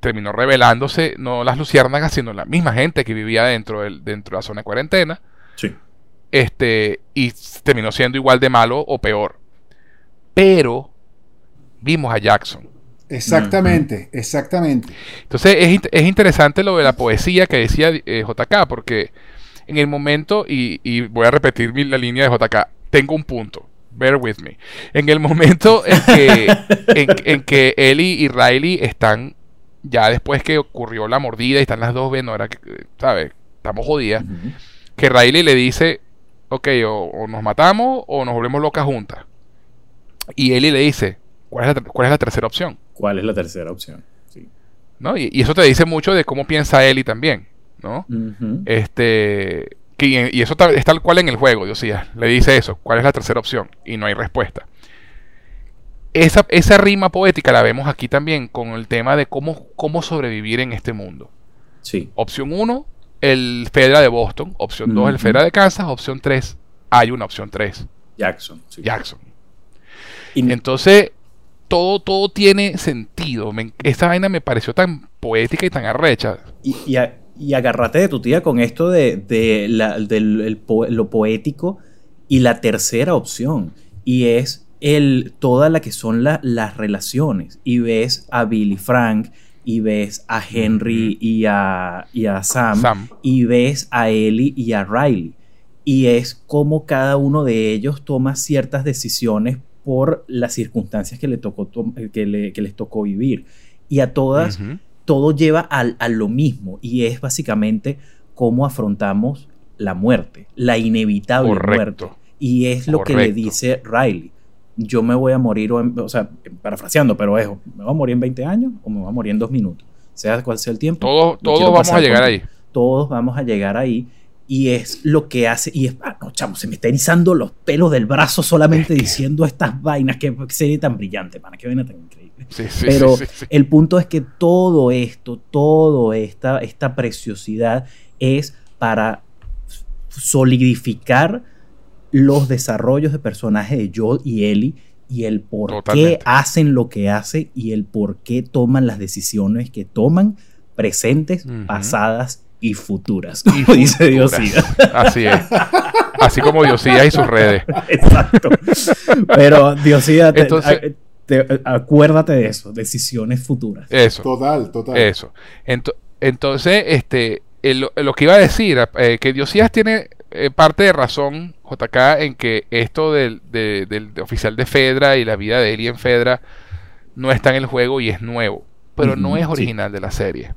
terminó revelándose no las luciérnagas, sino la misma gente que vivía dentro, del, dentro de la zona de cuarentena. Este, y terminó siendo igual de malo o peor. Pero vimos a Jackson. Exactamente, exactamente. Entonces es, interesante lo de la poesía que decía eh, JK, porque en el momento, y, voy a repetir la línea de JK, tengo un punto. Bear with me. En el momento en que, en, que Ellie y Riley están, ya después que ocurrió la mordida y están las dos viendo, ahora que, ¿sabes? Estamos jodidas. Que Riley le dice, ok, o, o, nos matamos o nos volvemos locas juntas. Y Ellie le dice, ¿Cuál es, la, tercera opción? ¿Cuál es la tercera opción? Sí. ¿No? Y, eso te dice mucho de cómo piensa Eli también, ¿no? Este y eso es tal cual en el juego, Dios decía, le dice eso, ¿cuál es la tercera opción? Y no hay respuesta. Esa, esa rima poética la vemos aquí también con el tema de cómo, cómo sobrevivir en este mundo. Sí. Opción 1, el Fedra de Boston. Opción 2, el Fedra de Kansas. Opción 3, hay una opción 3. Jackson. Jackson. Y Entonces, todo, todo tiene sentido. esta vaina me pareció tan poética y tan arrecha. Y, y, agárrate de tu tía con esto de, lo poético y la tercera opción. Y es el, toda la que son las relaciones. Y ves a Billy Frank y ves a Henry y, a, y a Sam, Sam. y ves a Ellie y a Riley. Y es como cada uno de ellos toma ciertas decisiones por las circunstancias que, le tocó tom- que, le- que les tocó vivir. Y a todas, todo lleva al- a, lo mismo. Y es básicamente cómo afrontamos la muerte, la inevitable Correcto. muerte. Y es lo que le dice Riley. Yo me voy a morir, o, en- o sea, parafraseando, pero es, ¿me voy a morir en 20 años o me voy a morir en dos minutos? Sea cual sea el tiempo. Todos, todos vamos a llegar ahí. Todos vamos a llegar ahí. Y es lo que hace. Y es. Ah, no, chamo, se me está erizando los pelos del brazo solamente diciendo estas vainas. Qué serie tan brillante, pana. Qué vaina tan increíble. Sí, sí, Pero sí, el punto es que todo esto, toda esta, esta preciosidad es para solidificar los desarrollos de personajes de Joel y Ellie y el por Totalmente. qué hacen lo que hacen y el por qué toman las decisiones que toman presentes, Ujú. pasadas y futuras, Y como dice futuras. Diosida. Así es. Así como Diosías y sus redes. Exacto. Pero Diosida, te- Entonces- te- acuérdate de eso, decisiones futuras. Eso. Total, total. Eso. Ento- entonces, este, el- lo que iba a decir, eh, que Diosías tiene eh, parte de razón, JK, en que esto del, de- del oficial de Fedra y la vida de Eli en Fedra no está en el juego y es nuevo, pero no es sí. original de la serie.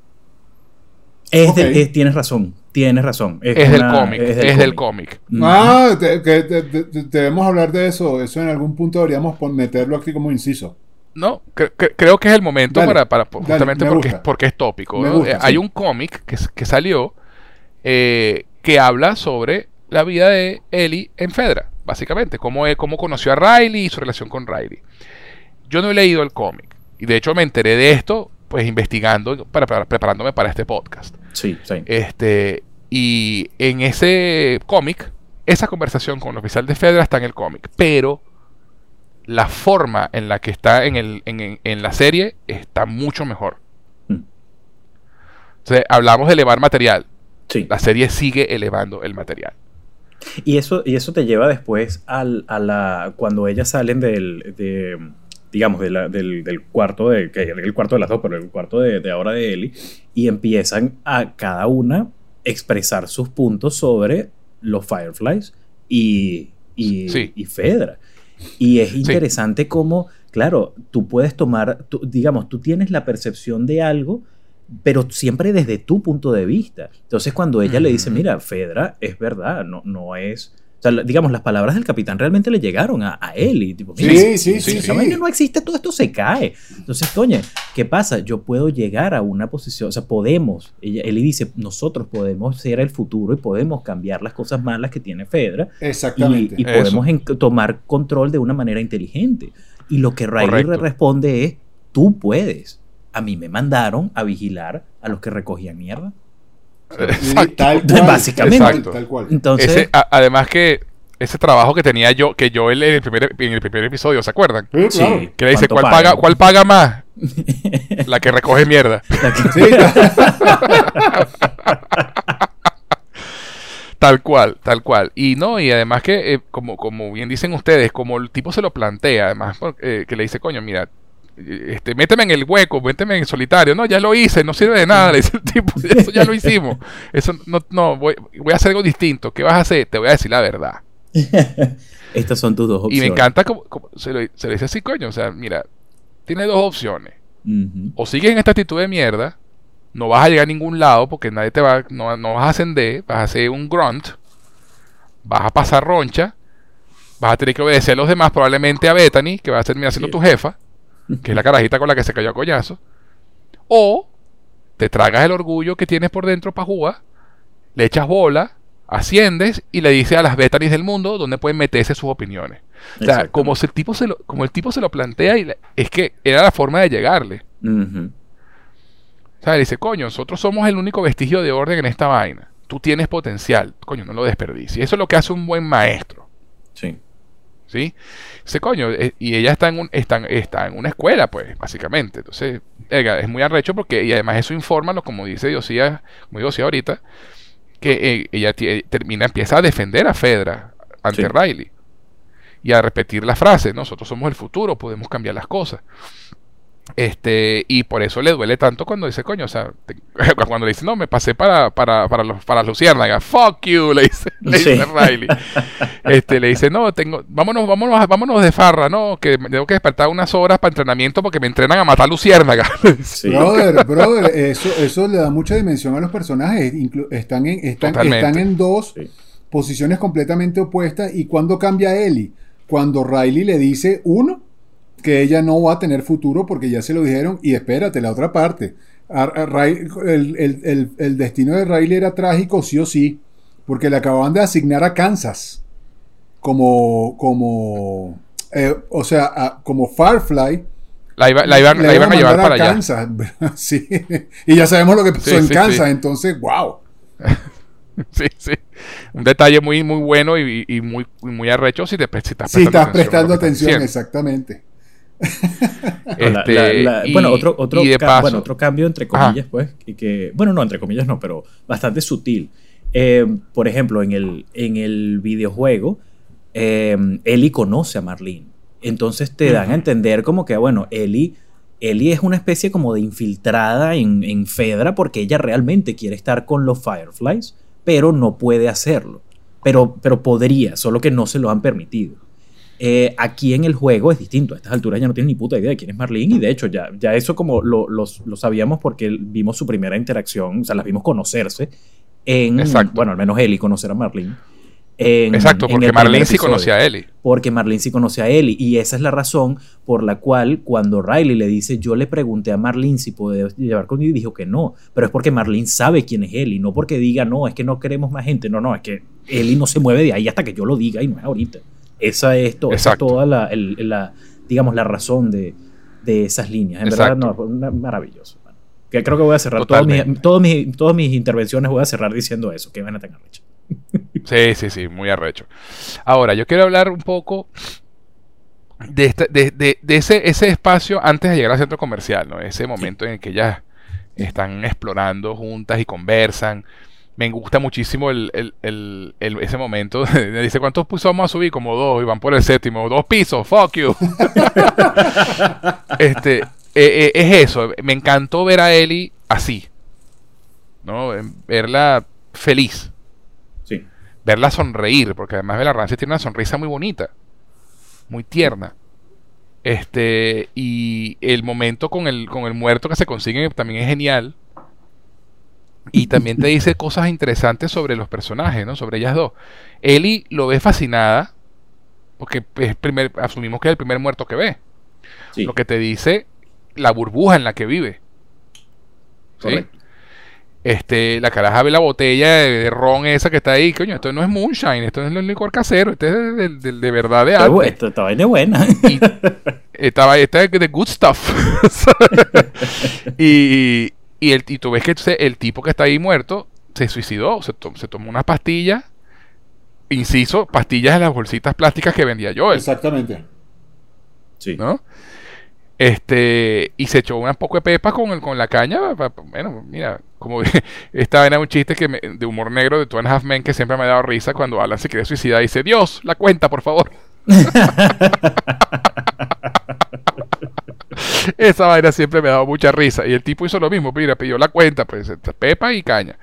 Es de- es- tienes razón, tienes razón. Es, del una- cómic, es del cómic. Ujú. Ah, te- que te- te- te- debemos hablar de eso. Eso en algún punto deberíamos meterlo aquí como inciso. No, cre- cre- creo que es el momento Dale, para, justamente me porque, es tópico. Me ¿no? gusta, Eh, Hay sí. un cómic que, salió eh, que habla sobre la vida de Ellie en Fedra, básicamente, cómo, él- cómo conoció a Riley y su relación con Riley. Yo no he leído el cómic y de hecho me enteré de esto pues investigando, para, para- preparándome para este podcast. Sí, sí. Este, y en ese cómic, esa conversación con el oficial de Fedra está en el cómic, pero la forma en la que está en, el, en, en- en la serie está mucho mejor. Mm. O sea, hablamos de elevar material. sí. La serie sigue elevando el material. Y eso, y eso te lleva después al, a la. cuando ellas salen del. de, digamos, de la- del, del cuarto de. que el cuarto de las dos, pero el cuarto de, de ahora de Ellie. Y empiezan a cada una expresar sus puntos sobre los Fireflies y. y, Sí. y Fedra. Y es interesante cómo, claro, tú puedes tomar, tú- digamos, tú tienes la percepción de algo, pero siempre desde tu punto de vista. Entonces, cuando ella le dice, mira, Fedra, es verdad, no, no es. Sea, digamos, las palabras del capitán realmente le llegaron a, a él. Y tipo, Sí, mira, sí, si sí, esa sí. vaina no existe, todo esto se cae. Entonces, coño, ¿qué pasa? Yo puedo llegar a una posición, o sea, podemos, ella, él dice, nosotros podemos ser el futuro y podemos cambiar las cosas malas que tiene Fedra Exactamente. y podemos en- tomar control de una manera inteligente. Y lo que Riley Correcto. le responde es, tú puedes. A mí me mandaron a vigilar a los que recogían mierda. Exacto. Tal cual, Básicamente. Tal, tal cual. Entonces, Ese, a- además que ese trabajo que tenía yo, que yo en el primer, en el primer episodio, ¿se acuerdan? Sí, claro. Que le dice, ¿cuánto ¿cuál paga? ¿cuál paga más? La que recoge mierda. la que- Sí, claro. Tal cual, tal cual. Y no, y además que, eh, como, como bien dicen ustedes, como el tipo se lo plantea, además, eh, que le dice, coño, mira, este, méteme en el hueco, méteme en solitario. No, ya lo hice, no sirve de nada, le dice el tipo, eso ya lo hicimos. Eso no, no, voy, voy a hacer algo distinto. ¿Qué vas a hacer? Te voy a decir la verdad. Estas son tus dos Y opciones. me encanta como, como se, lo, se lo dice así, coño, o sea, mira, tiene dos opciones. O sigues en esta actitud de mierda, no vas a llegar a ningún lado porque nadie te va, no, no vas a ascender, vas a ser un grunt, vas a pasar roncha, vas a tener que obedecer a los demás, probablemente a Bethany, que va a terminar siendo Sí. tu jefa, que es la carajita con la que se cayó a collazo, o te tragas el orgullo que tienes por dentro para jugar, le echas bola, asciendes y le dices a las Bethanys del mundo donde pueden meterse sus opiniones. O sea, como, el tipo se lo, como el tipo se lo plantea, y es que era la forma de llegarle. Ujú. O sea, le dice, coño, nosotros somos el único vestigio de orden en esta vaina. Tú tienes potencial, coño, no lo desperdicies. Eso es lo que hace un buen maestro. ¿Sí? Dice, coño, eh, y ella está en, un, está, está en una escuela, pues, básicamente. Entonces, es muy arrecho porque, y además eso informa, lo- como dice Diosía, como Diosía ahorita, que eh, ella termina, empieza a defender a Fedra ante Sí. Riley. Y a repetir la frase, nosotros somos el futuro, podemos cambiar las cosas. Este, y por eso le duele tanto cuando dice, coño, o sea, cuando le dice, no, me pasé para, para, para, los, para Luciérnaga, fuck you, le dice, le dice Riley. Este, le dice, no, tengo, vámonos, vámonos, vámonos de farra, no, que tengo que despertar unas horas para entrenamiento porque me entrenan a matar Luciérnaga. Brother, brother, eso, eso le da mucha dimensión a los personajes, están en, están, están en dos posiciones completamente opuestas, y cuando cambia Ellie, cuando Riley le dice, uno, que ella no va a tener futuro porque ya se lo dijeron. Y espérate, la otra parte. el, destino de Riley era trágico, sí o sí, porque le acababan de asignar a Kansas como, como, eh, o sea, como Firefly. La, iban, a llevar para Kansas. sí. Y ya sabemos lo que pasó en Kansas, entonces, wow. sí, sí. Un detalle muy, muy bueno y, muy, muy arrecho si, te, si estás prestando, estás prestando atención exactamente. Este, bueno, otro, otro, bueno, otro cambio entre comillas, pues, y que, bueno, no, entre comillas no, pero bastante sutil. Eh, por ejemplo, en el, en el videojuego, eh, Ellie conoce a Marlene. Entonces te dan a entender como que, bueno, Ellie, Ellie es una especie como de infiltrada en, en Fedra porque ella realmente quiere estar con los Fireflies, pero no puede hacerlo. Pero, pero podría, solo que no se lo han permitido. Eh, aquí en el juego es distinto. A estas alturas ya no tienen ni puta idea de quién es Marlene. Y de hecho, ya, ya eso como lo, sabíamos porque vimos su primera interacción, o sea, las vimos conocerse en. Bueno, al menos Ellie conocer a Marlene. Exacto, porque Marlene sí conocía a Ellie. Porque Marlene sí conocía a Ellie. Y esa es la razón por la cual cuando Riley le dice, yo le pregunté a Marlene si puede llevar conmigo y dijo que no. Pero es porque Marlene sabe quién es Ellie. No porque diga, no, es que no queremos más gente. No, no, es que Ellie no se mueve de ahí hasta que yo lo diga y no es ahorita. Esa es, toda la, digamos, la razón de, esas líneas. En verdad, no, maravilloso. Que creo que voy a cerrar todas mis, todas mis intervenciones, voy a cerrar diciendo eso, que van a tener arrecho. Sí, sí, sí, muy arrecho. Ahora, yo quiero hablar un poco de, este, de, ese, ese espacio antes de llegar al centro comercial, ¿no? Ese momento en el que ya están explorando juntas y conversan me gusta muchísimo el, ese momento. Me dice, ¿cuántos pisos vamos a subir? Como dos, y van por el séptimo. Dos pisos, fuck you. este, eh, eh, es eso. Me encantó ver a Ellie así. ¿no? Verla feliz. Sí. Verla sonreír, porque además Bella Ramsey tiene una sonrisa muy bonita. Muy tierna. Este, y el momento con el, con el muerto que se consigue también es genial y también te dice cosas interesantes sobre los personajes, ¿no? Sobre ellas dos. Ellie lo ve fascinada, porque es primer, asumimos que es el primer muerto que ve. Lo que te dice la burbuja en la que vive. ¿Sí? Este, la caraja ve la botella de, ron esa que está ahí. Coño, esto no es moonshine, esto es el licor casero, este es de, de, verdad de algo. Esto estaba de buena. Y, estaba, esta de good stuff. y, y, el, y tú ves que el tipo que está ahí muerto se suicidó, se, se tomó unas pastillas, inciso, pastillas en las bolsitas plásticas que vendía yo. Exactamente. Sí. ¿No? Este, y se echó un poco de pepa con, el, con la caña. Bueno, mira, como esta era un chiste que de humor negro de Two and Half Men que siempre me ha dado risa cuando Alan se quiere suicidar y dice: Dios, la cuenta, por favor. Esa vaina siempre me ha dado mucha risa. Y el tipo hizo lo mismo, mira, pidió la cuenta, pues, pepa y caña.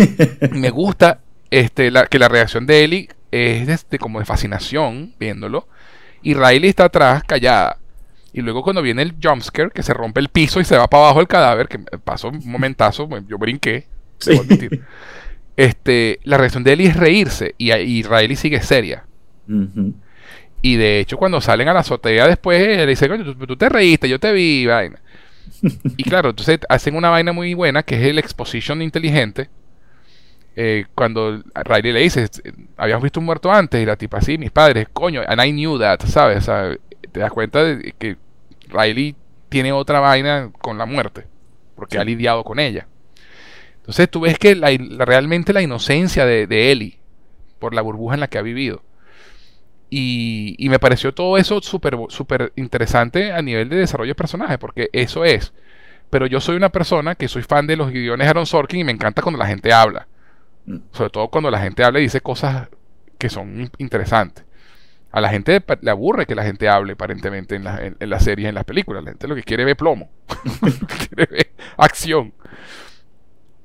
me gusta este, la, que la reacción de Ellie es de, como de fascinación viéndolo. Y Riley está atrás, callada. Y luego cuando viene el jumpscare, que se rompe el piso y se va para abajo el cadáver, que pasó un momentazo, yo brinqué, Este, la reacción de Ellie es reírse y, y Riley sigue seria. Y de hecho, cuando salen a la azotea después, le dice, coño, tú, te reíste, yo te vi, vaina. y claro, entonces hacen una vaina muy buena que es el exposition inteligente. Eh, cuando Riley le dice, habíamos visto un muerto antes, y la tipa, sí, mis padres, coño, and I knew that, ¿sabes? te das cuenta de que Riley tiene otra vaina con la muerte, porque ha lidiado con ella. Entonces tú ves que la, realmente la inocencia de, de Ellie, por la burbuja en la que ha vivido, y, me pareció todo eso súper super interesante a nivel de desarrollo de personaje, porque eso es. Pero yo soy una persona que soy fan de los guiones Aaron Sorkin y me encanta cuando la gente habla. Mm. Sobre todo cuando la gente habla y dice cosas que son interesantes. A la gente le aburre que la gente hable, aparentemente, en, la, en, las series, en las películas. La gente lo que quiere ver plomo. quiere ver acción.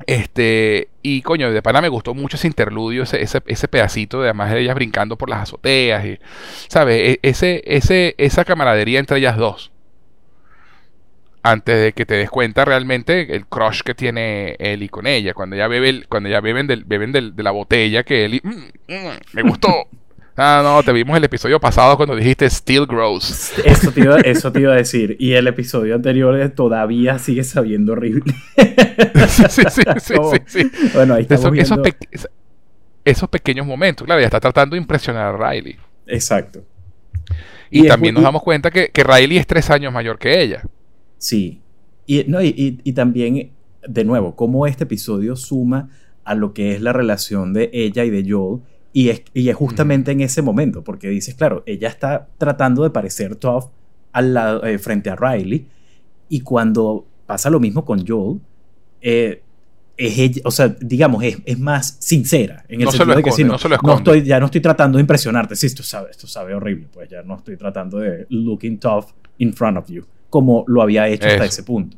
Este, y coño, de pana me gustó mucho ese interludio, ese, ese, pedacito de además de ellas brincando por las azoteas, y, ¿sabes? E, ese, ese, esa camaradería entre ellas dos. Antes de que te des cuenta realmente el crush que tiene Eli con ella. Cuando ya bebe, cuando ya beben, del, beben de la botella que Eli, mm, mm, me gustó. Ah, no, te vimos el episodio pasado cuando dijiste Still Grows. Eso te, iba, eso te iba a decir. Y el episodio anterior todavía sigue sabiendo horrible. sí, sí, sí, sí, Bueno, ahí estamos esos, pequeños momentos. Claro, ya está tratando de impresionar a Riley. Exacto. Y, también nos damos cuenta que, que, Riley es tres años mayor que ella. Sí. Y, no, y, y también, de nuevo, cómo este episodio suma a lo que es la relación de ella y de Joel y es, y es justamente en ese momento, porque dices, claro, ella está tratando de parecer tough al lado, eh, frente a Riley, y cuando pasa lo mismo con Joel, eh, es ella, o sea, digamos, es, es, más sincera, en el sentido de que si no, no, estoy, ya no estoy tratando de impresionarte, sí, esto sabe, esto sabe horrible, pues ya no estoy tratando de looking tough in front of you, como lo había hecho hasta ese punto.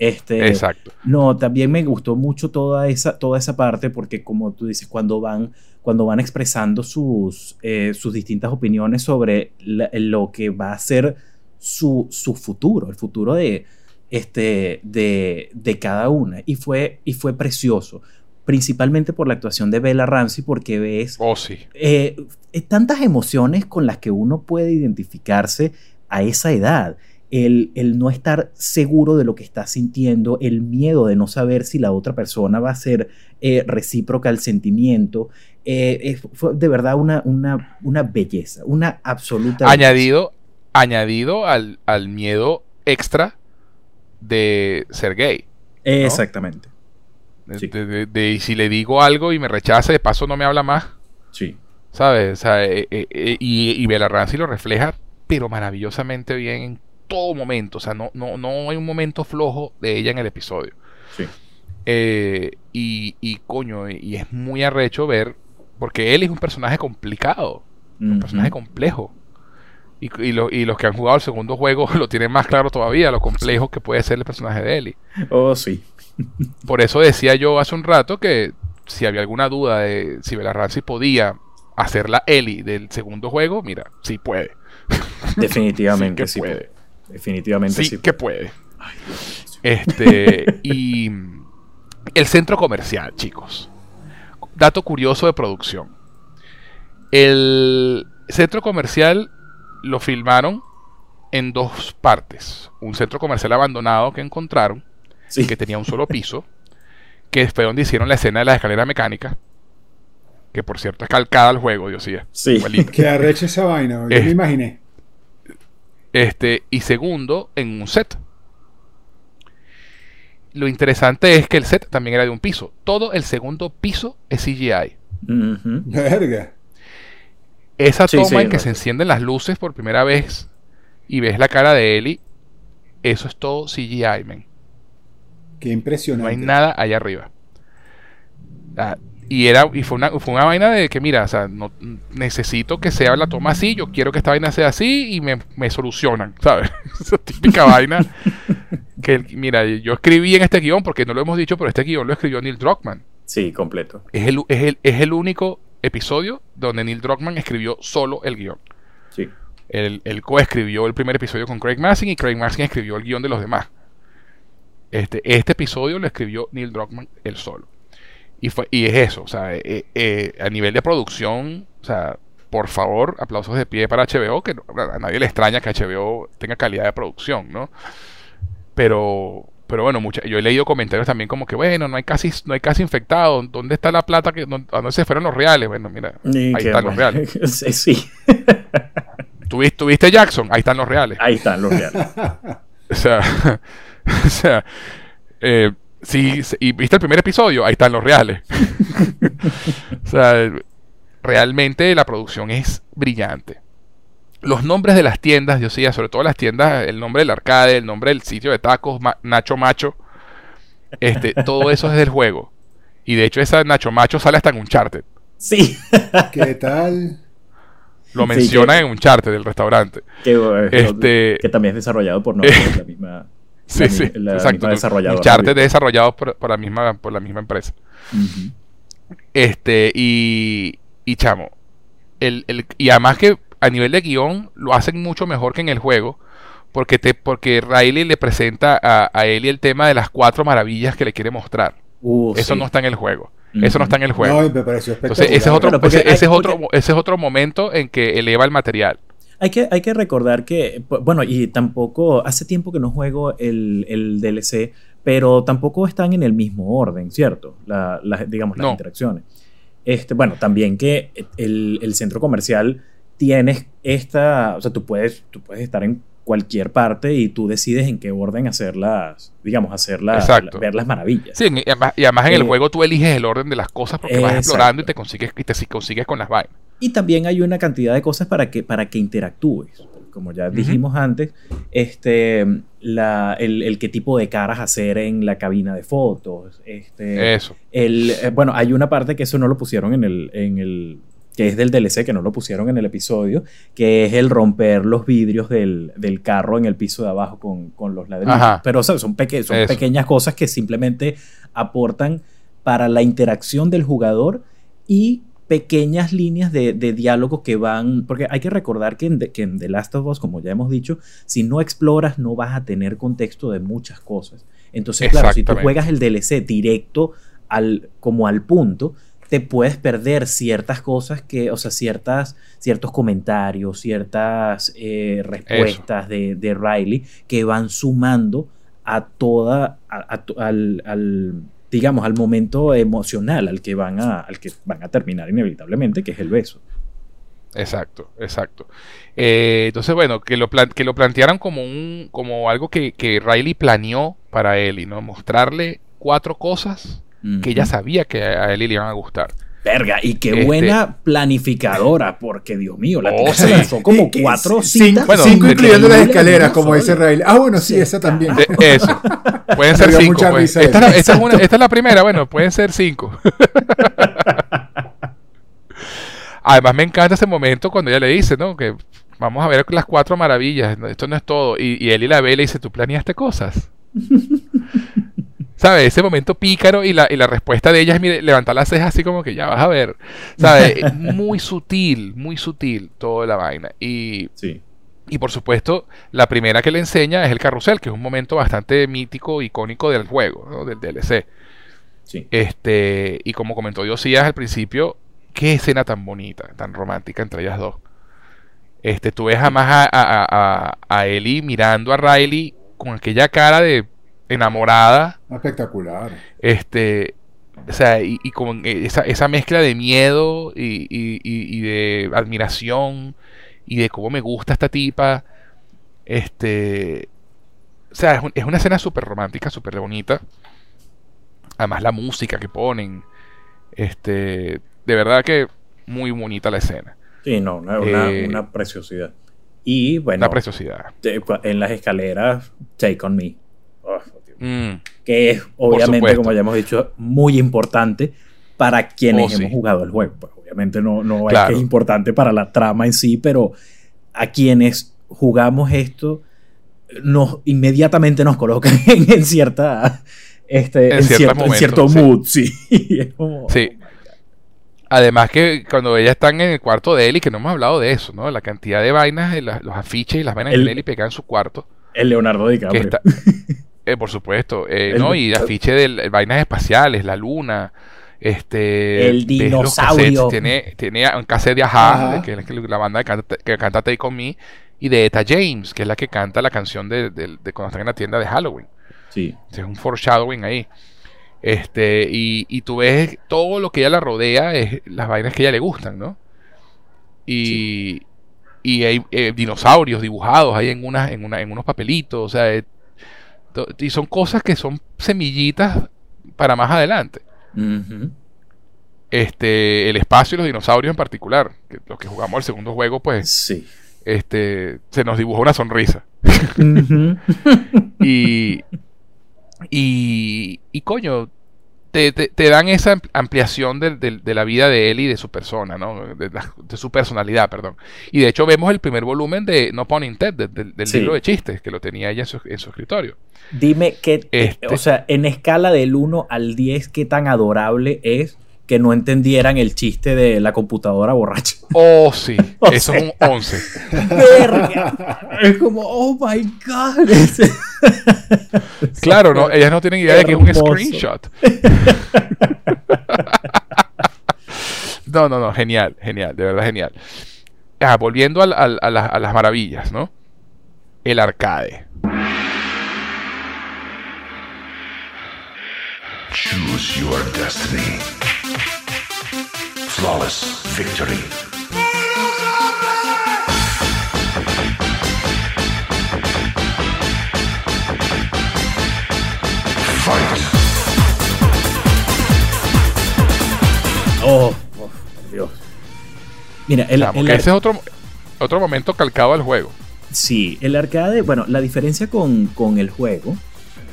Este, Exacto. No, también me gustó mucho toda esa, toda esa parte porque como tú dices, cuando van, cuando van expresando sus, eh, sus distintas opiniones sobre lo que va a ser su, su, futuro, el futuro de, este, de, de, cada una. Y fue, y fue precioso, principalmente por la actuación de Bella Ramsey porque ves oh, sí. Eh, tantas emociones con las que uno puede identificarse a esa edad el, no estar seguro de lo que está sintiendo, el miedo de no saber si la otra persona va a ser eh, recíproca al sentimiento. Eh, fue de verdad una, una, una, belleza, una absoluta. Añadido, añadido al, al, miedo extra de ser gay. Exactamente. De, si le digo algo y me rechaza, de paso no me habla más. Sí. ¿Sabes? Eh, y, y Bella Ramsey lo refleja, pero maravillosamente bien en todo momento. O sea, no, no, no hay un momento flojo de ella en el episodio. Sí. Eh, y, y, coño, y es muy arrecho ver, porque él es un personaje complicado, un personaje complejo. Y, y, y, los que han jugado el segundo juego lo tienen más claro todavía, lo complejo que puede ser el personaje de Ellie. Oh, sí. Por eso decía yo hace un rato que si había alguna duda de si Bella Ramsey podía hacer la Ellie del segundo juego, mira, sí puede. Definitivamente sí, puede. Definitivamente sí. que puede. este, y el centro comercial, chicos. Dato curioso de producción. El centro comercial lo filmaron en dos partes. Un centro comercial abandonado que encontraron, que tenía un solo piso, que fue donde hicieron la escena de la escalera mecánica. Que por cierto es calcada al juego, Dios mío. Sí. Que arrecha esa vaina, yo me imaginé. Este, y segundo, en un set. Lo interesante es que el set también era de un piso. Todo el segundo piso es CGI. Verga. Esa toma en que se encienden las luces por primera vez y ves la cara de Ellie, eso es todo CGI, men. Qué impresionante. No hay nada allá arriba. Ah, y, era, y fue, una, fue una vaina de que, mira, o sea, no, necesito que sea la toma así, yo quiero que esta vaina sea así y me, me solucionan, ¿sabes? Esa típica vaina que, mira, yo escribí en este guion, porque no lo hemos dicho, pero este guion lo escribió Neil Druckmann. Sí, completo. Es el, es el, es el único episodio donde Neil Druckmann escribió solo el guion. Sí. Él, él coescribió el primer episodio con Craig Massin y Craig Massin escribió el guion de los demás. Este, este episodio lo escribió Neil Druckmann él solo. Y, fue, y es eso, o sea, eh, eh, a nivel de producción, o sea, por favor, aplausos de pie para HBO, que a nadie le extraña que HBO tenga calidad de producción, ¿no? Pero, pero bueno, mucha, yo he leído comentarios también como que, bueno, no hay casi, no hay casi infectados, ¿dónde está la plata? Que, ¿Dónde se fueron los reales? Bueno, mira, ahí están los reales. sí. ¿Tuviste, ¿Tuviste Jackson? Ahí están los reales. Ahí están los reales. o sea, o sea eh, Sí, y viste el primer episodio, ahí están los reales. o sea, realmente la producción es brillante. Los nombres de las tiendas, yo sí, sobre todo las tiendas, el nombre del arcade, el nombre del sitio de tacos, Nacho Macho, este, todo eso es del juego. Y de hecho, esa Nacho Macho sale hasta en un charter. Sí. ¿Qué tal? Lo menciona en un charter del restaurante. Que, este, que también es desarrollado por no, la misma. Sí, sí, exacto. Uncharted es desarrollado por, la misma, por la misma empresa. Este, y, y chamo, el, el, y además que a nivel de guion lo hacen mucho mejor que en el juego, porque, te, porque Riley le presenta a, a Ellie el tema de las cuatro maravillas que le quiere mostrar. Uh, Eso no está en el juego. Eso no está en el juego. Entonces, ese es otro, ese, es otro, ese es otro momento en que eleva el material. Hay que, hay que recordar que, bueno, y tampoco, hace tiempo que no juego el, el DLC, pero tampoco están en el mismo orden, ¿cierto? La, digamos, las interacciones. Este, bueno, también que el, el, centro comercial tienes esta, o sea, tú puedes, tú puedes estar en cualquier parte y tú decides en qué orden hacerlas, digamos, hacerlas, ver las maravillas. Sí, y además, en el eh, juego tú eliges el orden de las cosas porque vas explorando y te consigues, y te consigues con las vainas. Y también hay una cantidad de cosas para que, para que interactúes. Como ya dijimos antes, este, la, el, qué tipo de caras hacer en la cabina de fotos. Este, eso. El, eh, bueno, hay una parte que eso no lo pusieron en el, en el que es del DLC, que no lo pusieron en el episodio, que es el romper los vidrios del, carro en el piso de abajo con, los ladrillos. Pero son, son pequeñas cosas que simplemente aportan para la interacción del jugador y pequeñas líneas de, diálogo que van, porque hay que recordar que en, que en, The Last of Us, como ya hemos dicho, si no exploras no vas a tener contexto de muchas cosas. Entonces, claro, si tú juegas el DLC directo al, como al punto, te puedes perder ciertas cosas que, o sea, ciertas, ciertos comentarios, ciertas eh, respuestas de, Riley que van sumando a toda, al, digamos, al momento emocional al que van a, al que van a terminar inevitablemente, que es el beso. Exacto, exacto. Eh, entonces, bueno, que lo, que lo plantearan como un, como algo que, que Riley planeó para él y no mostrarle cuatro cosas que ella sabía que a él le iban a gustar. Verga, y qué este buena planificadora, porque Dios mío, la oh, se lanzó como cuatro citas. cinco incluyendo las escaleras, como dice Riley. Ah, bueno, sí, esa también. eso. Pueden ser cinco. Pues. Esta, es esta, es la primera, bueno, pueden ser cinco. Además, me encanta ese momento cuando ella le dice, ¿no? Que vamos a ver las cuatro maravillas. Esto no es todo. Y, y él y la ve le dice, ¿tú planeaste cosas? ¿Sabes? Ese momento pícaro y la, y la respuesta de ella es mire, levantar las cejas así como que ya vas a ver. ¿Sabes? muy sutil, muy sutil toda la vaina. Y, sí. y por supuesto, la primera que le enseña es el carrusel, que es un momento bastante mítico, icónico del juego, ¿no? del DLC. Sí. Este, y como comentó Diosías al principio, qué escena tan bonita, tan romántica entre ellas dos. Este, tú ves jamás a, a, a, a Ellie mirando a Riley con aquella cara de enamorada. Espectacular. Este, o sea, y, con esa, esa, mezcla de miedo y, y, de admiración y de cómo me gusta esta tipa. Este, o sea, es, una escena súper romántica, súper bonita. Además la música que ponen. Este, de verdad que muy bonita la escena. Sí, no, una, eh, una preciosidad. Y bueno, una preciosidad. En las escaleras, Take on Me. Mm. que es obviamente, como ya hemos dicho, muy importante para quienes oh, hemos jugado el juego. Pues, obviamente no, no es que es importante para la trama en sí, pero a quienes jugamos esto, nos, inmediatamente nos colocan en, cierta... Este, en, cierto, mood, sí. sí. Oh Además que cuando ellas están en el cuarto de Eli, que no hemos hablado de eso, ¿no? La cantidad de vainas, los afiches y las vainas de Eli pegadas en su cuarto. El Leonardo DiCaprio. Eh, por supuesto, eh, ¿no? Y afiche de vainas espaciales, la luna, este... El dinosaurio. Tiene, tiene un cassette de Ajá, que es la banda que canta, que canta Take On Me, y de Eta James, que es la que canta la canción de, cuando están en la tienda de Halloween. Sí. Es un foreshadowing ahí. Este, y, y tú ves todo lo que ella la rodea, es las vainas que a ella le gustan, ¿no? Y, y hay eh, dinosaurios dibujados ahí en, unas en, una, en unos papelitos, o sea, y son cosas que son semillitas para más adelante. Este, el espacio y los dinosaurios en particular, que los que jugamos el segundo juego, pues sí. este, se nos dibujó una sonrisa. y, y, y coño, te, dan esa ampliación de, la vida de él y de su persona, ¿no? De, su personalidad, perdón. Y de hecho vemos el primer volumen de No Pun Intended, del, libro de chistes, que lo tenía ella en su, escritorio. Dime qué, este o sea, en escala del 1 al 10, qué tan adorable es que no entendieran el chiste de la computadora borracha. Oh, sí. Eso es un 11. Verga. Es como, oh my God. claro, no, ellas no tienen idea de que es un screenshot. no, no, no, genial, genial, de verdad genial. Ah, volviendo a, a las maravillas, ¿no? El arcade. Choose your destiny. Flawless victory. Fight. Oh, oh Dios. Mira, el, ese es otro, otro momento calcado al juego. Sí, el arcade, bueno, la diferencia con, con el juego,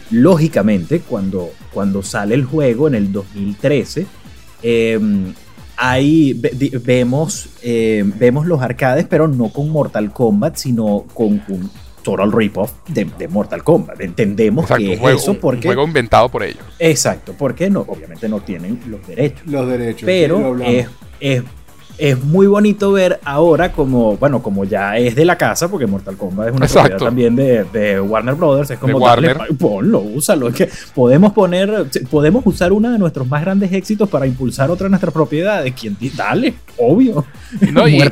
lógicamente, cuando, cuando sale el juego en el 2013, eh, ahí vemos, eh, vemos los arcades, pero no con Mortal Kombat, sino con un total rip-off de, Mortal Kombat. Entendemos que es eso porque... Un juego inventado por ellos. Exacto, porque no, obviamente no tienen los derechos. Los derechos. Pero es, es es muy bonito ver ahora como, bueno, como ya es de la casa, porque Mortal Kombat es una propiedad también de, Warner Brothers, es como darle, ponlo, úsalo, es que podemos poner, podemos usar uno de nuestros más grandes éxitos para impulsar otra de nuestras propiedades, ¿Quién, dale, obvio.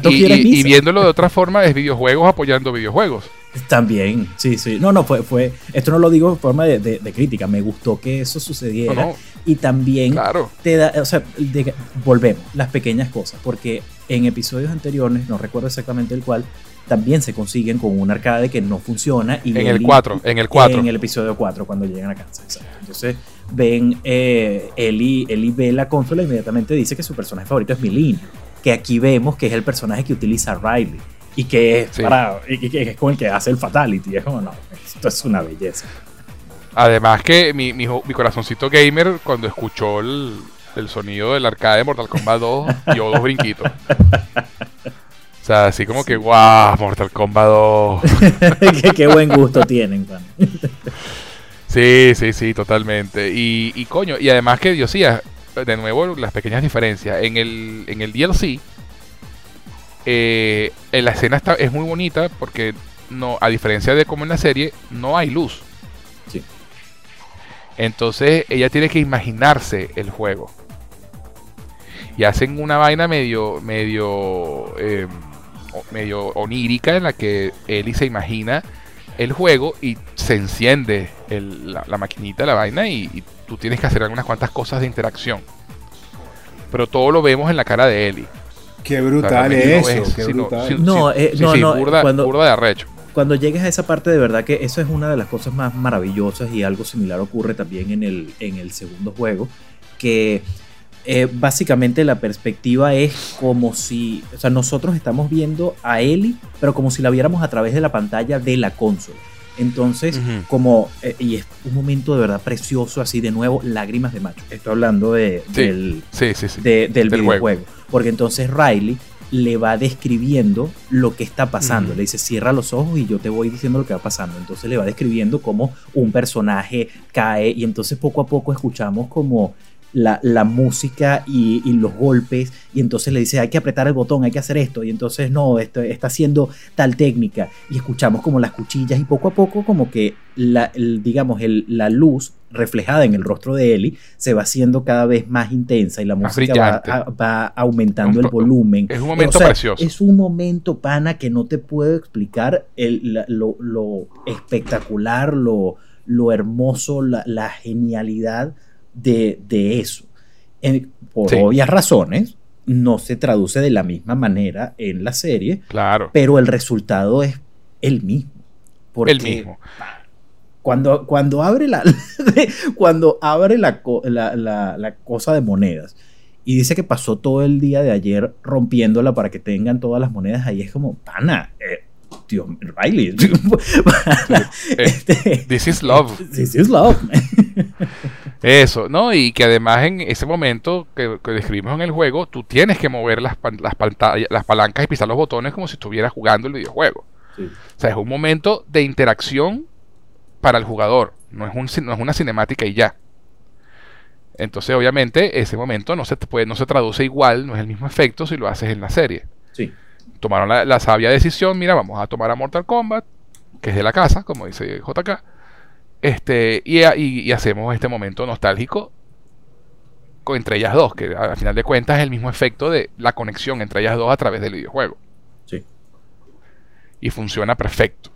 y, viéndolo de otra forma es videojuegos apoyando videojuegos. También, sí, sí. No, no, fue, fue, esto no lo digo en forma de, crítica, me gustó que eso sucediera. Y también te da, o sea, volvemos, las pequeñas cosas, porque en episodios anteriores, no recuerdo exactamente el cual, también se consiguen con un arcade que no funciona. Y en el 4, en el 4. En el episodio 4, cuando llegan a casa, exacto. Entonces ven, eh, Eli, Eli ve la consola e inmediatamente dice que su personaje favorito es Milina, que aquí vemos que es el personaje que utiliza Riley y que es, para, y que es con el que hace el fatality. Es como, no, esto es una belleza. Además que mi, mi, mi corazoncito gamer, cuando escuchó el, el, sonido del arcade de Mortal Kombat 2, dio dos brinquitos. O sea, así como que, guau, Mortal Kombat 2. qué, buen gusto tienen, Sí, sí, sí, totalmente. Y, y coño, y además que Dios sí, de nuevo, las pequeñas diferencias. En el, en el DLC, eh, la escena está, es muy bonita porque no, a diferencia de como en la serie, no hay luz. Sí. Entonces ella tiene que imaginarse el juego. Y hacen una vaina medio, medio, em, medio onírica en la que Ellie se imagina el juego y se enciende la, maquinita, la vaina y, y, tú tienes que hacer algunas cuantas cosas de interacción. Pero todo lo vemos en la cara de Ellie. Qué brutal es eso, qué brutal. No, eh, no, no, burda, cuando, de arrecho. Cuando llegues a esa parte, de verdad que eso es una de las cosas más maravillosas y algo similar ocurre también en el, en el segundo juego, que eh, básicamente la perspectiva es como si, o sea, nosotros estamos viendo a Ellie, pero como si la viéramos a través de la pantalla de la consola. Entonces, como, eh, y es un momento de verdad precioso, así de nuevo, lágrimas de macho. Estoy hablando de, del, del, videojuego. Porque entonces Riley le va describiendo lo que está pasando. Le dice, cierra los ojos y yo te voy diciendo lo que va pasando. Entonces le va describiendo cómo un personaje cae y entonces poco a poco escuchamos como la, música y, los golpes, y entonces le dice, hay que apretar el botón, hay que hacer esto, y entonces no, esto, está haciendo tal técnica, y escuchamos como las cuchillas, y poco a poco como que la, digamos, la luz reflejada en el rostro de Eli se va haciendo cada vez más intensa y la música va, aumentando el volumen. Es un momento precioso. Es un momento, pana, que no te puedo explicar lo, espectacular, lo, lo hermoso, la genialidad de, eso. por obvias razones, no se traduce de la misma manera en la serie. Claro. Pero el resultado es el mismo. el mismo. Cuando, cuando abre la. cuando abre la, la, cosa de monedas y dice que pasó todo el día de ayer rompiéndola para que tengan todas las monedas ahí, es como, pana. Eh, Dios, Riley. Este, this is love. This is love. Eso, ¿no? Y que además en ese momento que, describimos en el juego, tú tienes que mover las, las, las palancas y pisar los botones como si estuvieras jugando el videojuego. O sea, es un momento de interacción para el jugador, no es, un, no es una cinemática y ya. Entonces, obviamente, ese momento no se, puede, no se traduce igual, no es el mismo efecto si lo haces en la serie. Sí. Tomaron la, sabia decisión, mira, vamos a tomar a Mortal Kombat, que es de la casa, como dice JK, este, y, y, hacemos este momento nostálgico entre ellas dos, que al final de cuentas es el mismo efecto de la conexión entre ellas dos a través del videojuego. Sí. Y funciona perfecto.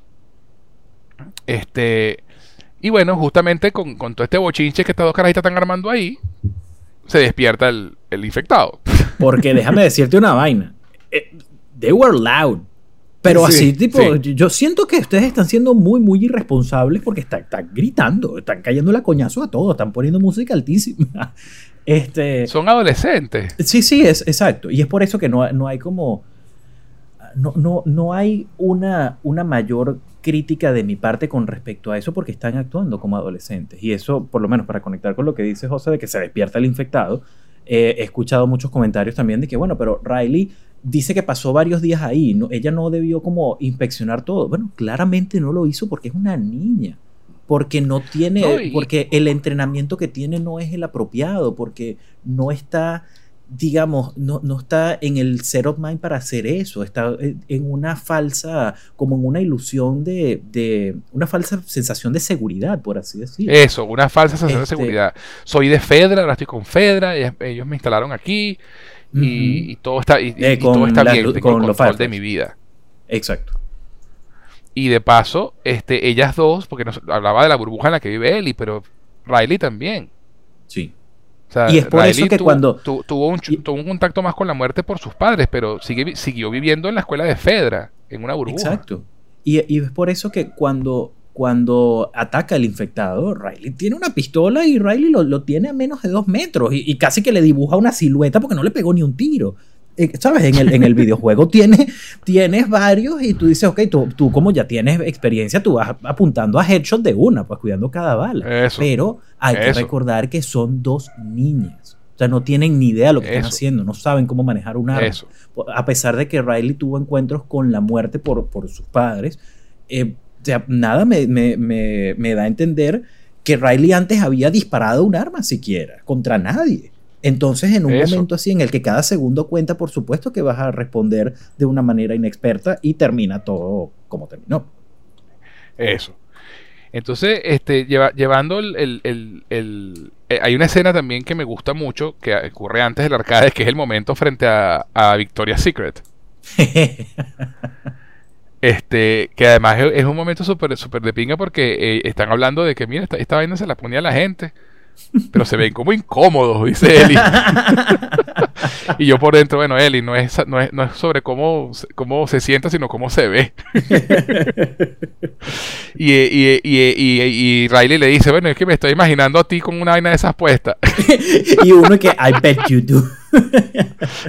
Este, y bueno, justamente con, todo este bochinche que estas dos carajitas están armando ahí, se despierta el, infectado. Porque déjame decirte una vaina. Eh, they were loud. Pero así, tipo, yo siento que ustedes están siendo muy, muy irresponsables porque están, gritando, están cayendo la coñazo a todos, están poniendo música altísima. Este, Son adolescentes. Sí, sí, es exacto. Y es por eso que no, no hay como. No, no, no hay una, una mayor crítica de mi parte con respecto a eso porque están actuando como adolescentes. Y eso, por lo menos para conectar con lo que dice José de que se despierta el infectado, eh, he escuchado muchos comentarios también de que, bueno, pero Riley dice que pasó varios días ahí, no, ella no debió como inspeccionar todo. Bueno, claramente no lo hizo porque es una niña. Porque no tiene, porque el entrenamiento que tiene no es el apropiado, porque no está digamos, no, no, está en el set of mind para hacer eso, está en una falsa, como en una ilusión de, de una falsa sensación de seguridad, por así decirlo. Eso, una falsa sensación de este seguridad. Soy de Fedra, ahora estoy con Fedra, ellos me instalaron aquí y, todo está, y, eh, todo está bien, tengo el control de mi vida. Exacto. Y de paso, este, ellas dos, porque nos hablaba de la burbuja en la que vive Ellie, pero Riley también. Sí y es por eso que cuando... tuvo, un, tuvo un contacto más con la muerte por sus padres, pero sigue, siguió viviendo en la escuela de Fedra, en una burbuja. Exacto. Y, y, es por eso que cuando, cuando ataca el infectado, Riley tiene una pistola y Riley lo, lo tiene a menos de dos metros y, y, casi que le dibuja una silueta porque no le pegó ni un tiro. Eh, ¿sabes? En el, en el videojuego tienes, tienes varios y tú dices, ok, tú, tú, como ya tienes experiencia, tú vas apuntando a headshot de una, pues cuidando cada bala. Pero hay que recordar que son dos niñas. O sea, no tienen ni idea de lo que están haciendo, no saben cómo manejar un arma. A pesar de que Riley tuvo encuentros con la muerte por, por sus padres, eh, nada me, me, me, me da a entender que Riley antes había disparado un arma siquiera, contra nadie. Entonces, en un momento así en el que cada segundo cuenta, por supuesto que vas a responder de una manera inexperta y termina todo como terminó. Eso. Entonces, este, llevando el, el, eh, hay una escena también que me gusta mucho, que ocurre antes del arcade, que es el momento frente a, a Victoria's Secret. este, que además es, un momento súper super de pinga porque eh, están hablando de que, mira, esta, esta vaina se la ponía la gente pero se ven como incómodos, dice Eli. y yo por dentro, bueno, Eli, no es, no es, no es sobre cómo, cómo se sienta, sino cómo se ve. y, y, y, y, Riley le dice, bueno, es que me estoy imaginando a ti con una vaina de esas puestas. y uno que, I bet you do.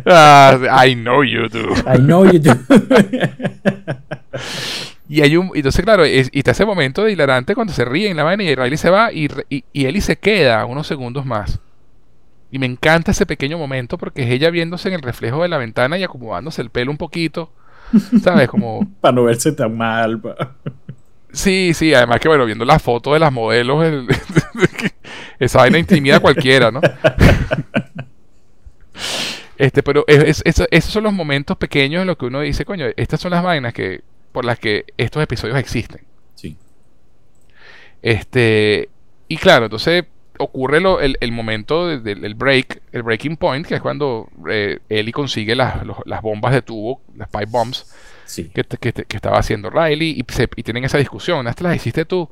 Ah, I know you do. I know you do. Y hay un, entonces, claro, y está ese momento de hilarante cuando se ríe en la vaina y Riley se va y, y, y Ellie se queda unos segundos más. Y me encanta ese pequeño momento porque es ella viéndose en el reflejo de la ventana y acomodándose el pelo un poquito. ¿Sabes? Como. Para no verse tan mal. Sí, sí, además que bueno, viendo la foto de las modelos, esa vaina intimida a cualquiera, ¿no? este, pero esos son los momentos pequeños en los que uno dice, coño, estas son las vainas que, por las que estos episodios existen. Sí. Este, y claro, entonces ocurre lo, el, momento del break, el breaking point, que es cuando eh, Ellie consigue las, las bombas de tubo, las pipe bombs, que, que, estaba haciendo Riley, y, y, tienen esa discusión, ¿estas las hiciste tú?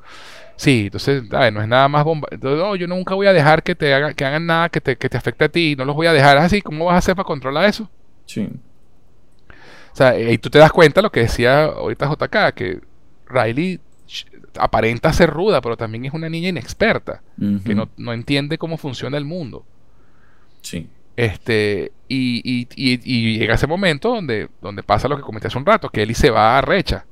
Sí, entonces, no es nada más bomba. Entonces, no, yo nunca voy a dejar que te hagan, que hagan nada que te, que te afecte a ti, no los voy a dejar así, ¿cómo vas a hacer para controlar eso? Sí. Sea, y tú te das cuenta lo que decía ahorita JK, que Riley aparenta ser ruda, pero también es una niña inexperta, que no, entiende cómo funciona el mundo. Sí. Este, y, llega ese momento donde, donde pasa lo que comenté hace un rato, que Ellie se va a recha.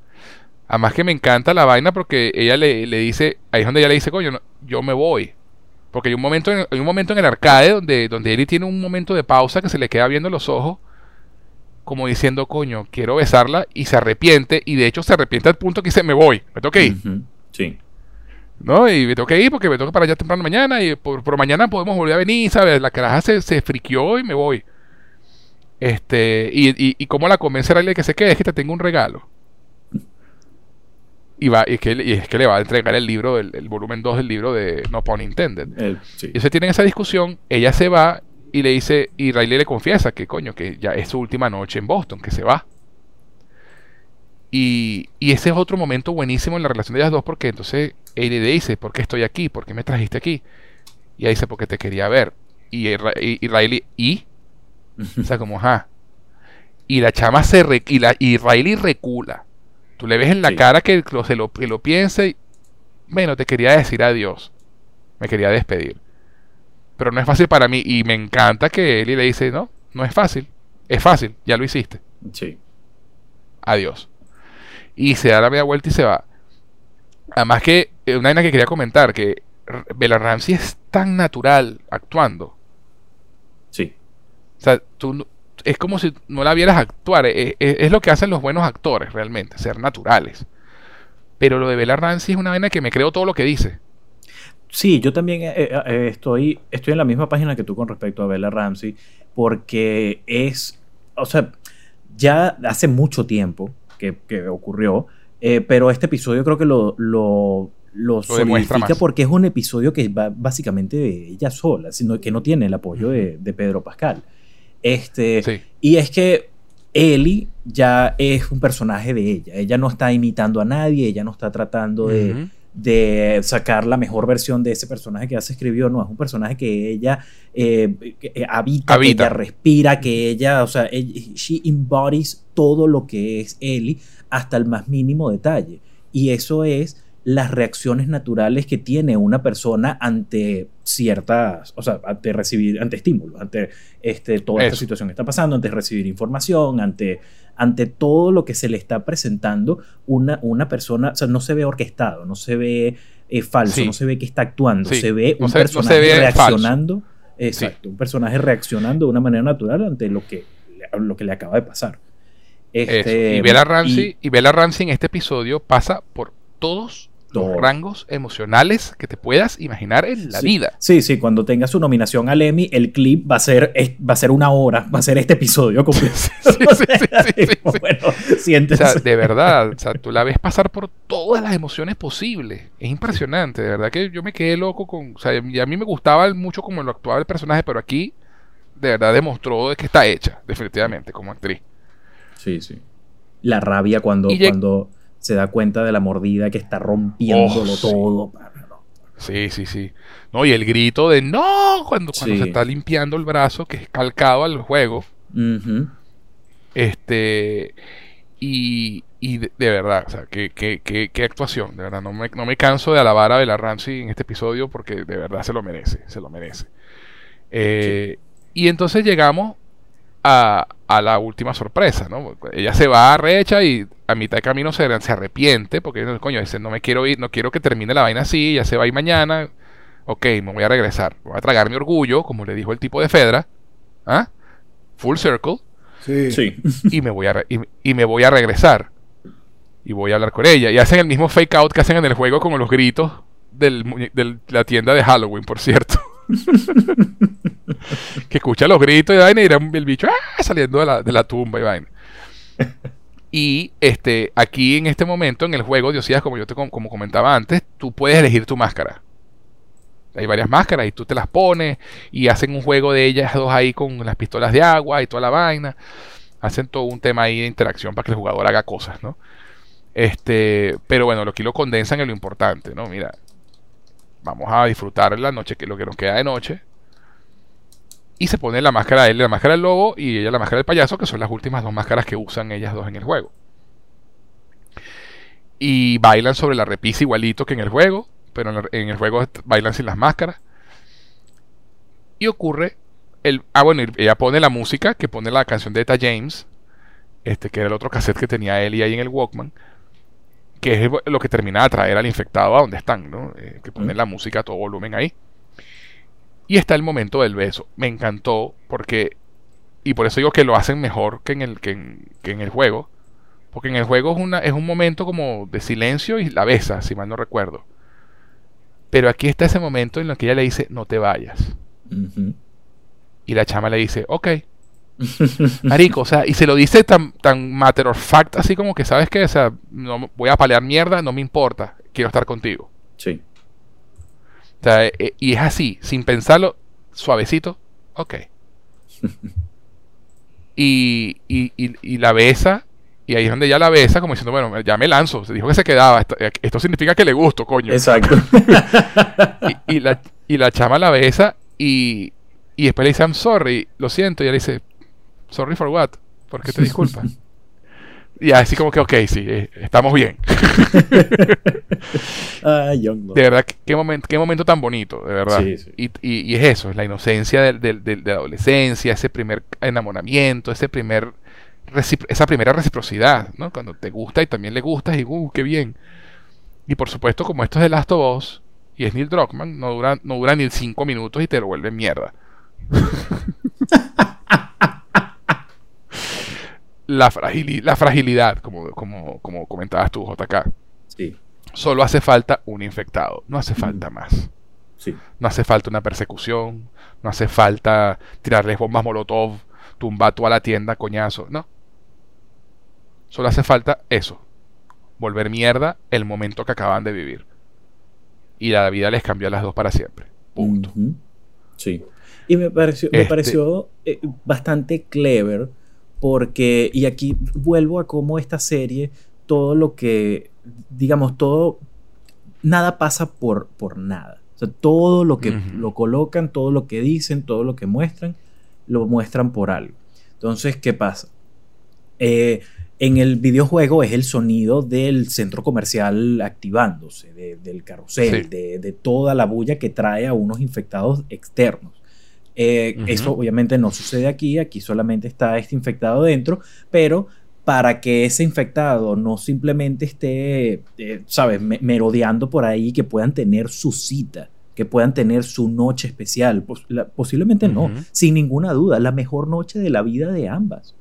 Además que me encanta la vaina porque ella le, dice, ahí es donde ella le dice, coño, yo me voy. Porque hay un momento en, hay un momento en el arcade donde, donde Ellie tiene un momento de pausa que se le queda viendo los ojos, como diciendo, coño, quiero besarla, y se arrepiente, y de hecho se arrepiente al punto que dice, me voy, me tengo que ir. Sí. ¿No? Y me tengo que ir porque me tengo para allá temprano mañana, y por, por mañana podemos volver a venir, ¿sabes? La caraja se, se friquió y me voy. Este, y, y, y cómo la convence a de que se quede, es que te tengo un regalo. Y, va, y, es que, y es que le va a entregar el libro, el, el volumen 2 del libro de No Pun Intended. El- sí. Y se tienen esa discusión, ella se va y le dice, y Riley le confiesa que coño, que ya es su última noche en Boston, que se va. Y, y ese es otro momento buenísimo en la relación de ellas dos, porque entonces él le dice, ¿por qué estoy aquí? ¿Por qué me trajiste aquí? Y ella dice, porque te quería ver. Y, Ra- y, y Riley, ¿y? O sea, como, ajá. Y la chama se re- y, la, y Riley recula. Tú le ves en la Sí. cara que lo, se lo, que lo piensa y, bueno, te quería decir adiós. Me quería despedir. Pero no es fácil para mí. Y me encanta que Eli le dice, no, no es fácil. Es fácil, ya lo hiciste. Sí. Adiós. Y se da la media vuelta y se va. Además que, eh, una vaina que quería comentar, que Bella Ramsey es tan natural actuando. Sí. O sea, tú es como si no la vieras actuar. Es, es- es lo que hacen los buenos actores realmente, ser naturales. Pero lo de Bella Ramsey es una vaina que me creo todo lo que dice. Sí, yo también eh, eh, eh, estoy, estoy en la misma página que tú con respecto a Bella Ramsey, porque es, o sea, ya hace mucho tiempo que, que ocurrió, eh, pero este episodio creo que lo, lo, lo demuestra solidifica porque es un episodio que va básicamente de ella sola, sino que no tiene el apoyo de, de Pedro Pascal. Este, Sí. y es que Ellie ya es un personaje de ella. Ella no está imitando a nadie, ella no está tratando de. De sacar la mejor versión de ese personaje que ya se escribió. No, es un personaje que ella eh, que, eh, habita, Habita. que ella respira, que ella, o sea, ella- she embodies todo lo que es Ellie hasta el más mínimo detalle. Y eso es las reacciones naturales que tiene una persona ante ciertas, o sea, ante recibir, ante estímulos, ante este, toda esta situación que está pasando, ante recibir información, ante, ante todo lo que se le está presentando, una, una persona, o sea, no se ve orquestado, no se ve eh, falso, Sí. no se ve que está actuando, Sí. se ve No un no personaje se ve reaccionando, exacto, un personaje reaccionando de una manera natural ante lo que, lo que le acaba de pasar. Este, Y Bella Ramsey, y- y, Bella Ramsey en este episodio pasa por todos Todo. Los rangos emocionales que te puedas imaginar en la Sí. vida. Sí, sí, cuando tenga su nominación al Emmy, el clip va a ser, va a ser una hora, va a ser este episodio completo. De verdad, o sea, tú la ves pasar por todas las emociones posibles. Es impresionante, de verdad que yo me quedé loco con... O sea, y a mí me gustaba mucho como lo actuaba el personaje, pero aquí de verdad demostró de que está hecha, definitivamente, como actriz. Sí, sí. La rabia cuando, cuando se da cuenta de la mordida que está rompiéndolo Oh, sí. todo. Sí, sí, sí. No, y el grito de no cuando, cuando Sí. se está limpiando el brazo, que es calcado al juego. Este. Y, y de, de verdad, o sea, qué, qué, qué, qué actuación. De verdad, no me, no me canso de alabar a Bella Ramsey en este episodio porque de verdad se lo merece. Se lo merece. Eh, Y entonces llegamos a, a la última sorpresa, ¿no? Ella se va a recha y a mitad de camino se, se arrepiente porque, coño, dice, no me quiero ir, no quiero que termine la vaina así, ya se va a ir mañana. Ok, me voy a regresar. Voy a tragar mi orgullo, como le dijo el tipo de Fedra. ¿Ah? Full circle Sí. Sí. y me voy a re- y, y me voy a regresar y voy a hablar con ella y hacen el mismo fake out que hacen en el juego con los gritos del- de la tienda de Halloween por cierto que escucha los gritos y vaina y era el bicho ¡ah! saliendo de la, de la tumba y vaina y este aquí en este momento en el juego Diosías como yo te com- como comentaba antes tú puedes elegir tu máscara hay varias máscaras y tú te las pones y hacen un juego de ellas dos ahí con las pistolas de agua y toda la vaina. Hacen todo un tema ahí de interacción para que el jugador haga cosas, ¿no? Este, pero bueno, lo aquí lo condensan en lo importante, ¿no? Mira, vamos a disfrutar la noche, que lo que nos queda de noche. Y se pone la máscara de él, la máscara del lobo y ella la máscara del payaso, que son las últimas dos máscaras que usan ellas dos en el juego. Y bailan sobre la repisa igualito que en el juego, pero en el, juego bailan sin las máscaras. Y ocurre el ah bueno, y ella pone la música que pone la canción de Eta James, este que era el otro cassette que tenía Ellie ahí en el Walkman, que es lo que termina de atraer al infectado a donde están, ¿no? Eh, que pone Mm. la música a todo volumen ahí. Y está el momento del beso. Me encantó porque, y por eso digo que lo hacen mejor que en el, que en, el juego. Porque en el juego es, una, es un momento como de silencio y la besa, si mal no recuerdo. Pero aquí está ese momento en el que ella le dice, no te vayas. Y la chama le dice, ok. Marico, o sea, y se lo dice tan, tan matter of fact, así como que, ¿sabes qué? O sea, no, voy a palear mierda, no me importa, quiero estar contigo. Sí. O sea, eh, y es así, sin pensarlo, suavecito, ok. y, y, y, la besa, y ahí es donde ya la besa, como diciendo, bueno, ya me lanzo. Se dijo que se quedaba. Esto, significa que le gusto, coño. Exacto. y, la, y la chama la besa y, y después le dice, I'm sorry, lo siento. Y ella le dice, sorry for what? ¿Por qué te disculpas? y así como que, ok, sí, eh, estamos bien. de verdad, qué momento, qué momento tan bonito, de verdad. Y, y, es eso, es la inocencia de, de, la adolescencia, ese primer enamoramiento, ese primer esa primera reciprocidad, ¿no? Cuando te gusta y también le gustas y, uh, qué bien. Y por supuesto, como esto es de Last of Us y es Neil Druckmann, no dura, no dura ni cinco minutos y te lo vuelve mierda. la, la fragilidad, como, como, como comentabas tú, JK. Sí. Solo hace falta un infectado, no hace falta más. Sí. No hace falta una persecución, no hace falta tirarles bombas molotov, tumbar toda la tienda, coñazo, no. Solo hace falta eso, volver mierda el momento que acaban de vivir. Y la vida les cambió a las dos para siempre. Punto. Sí. Y me pareció, me este pareció eh, bastante clever porque, y aquí vuelvo a cómo esta serie, todo lo que, digamos, todo, nada pasa por, por nada. O sea, todo lo que lo colocan, todo lo que dicen, todo lo que muestran, lo muestran por algo. Entonces, ¿qué pasa? Eh, en el videojuego es el sonido del centro comercial activándose, del carrusel, de, toda la bulla que trae a unos infectados externos. Eh, eso obviamente no sucede aquí, aquí solamente está este infectado dentro, pero para que ese infectado no simplemente esté, eh, ¿sabes?, merodeando por ahí, que puedan tener su cita, que puedan tener su noche especial. posiblemente no, sin ninguna duda, la mejor noche de la vida de ambas.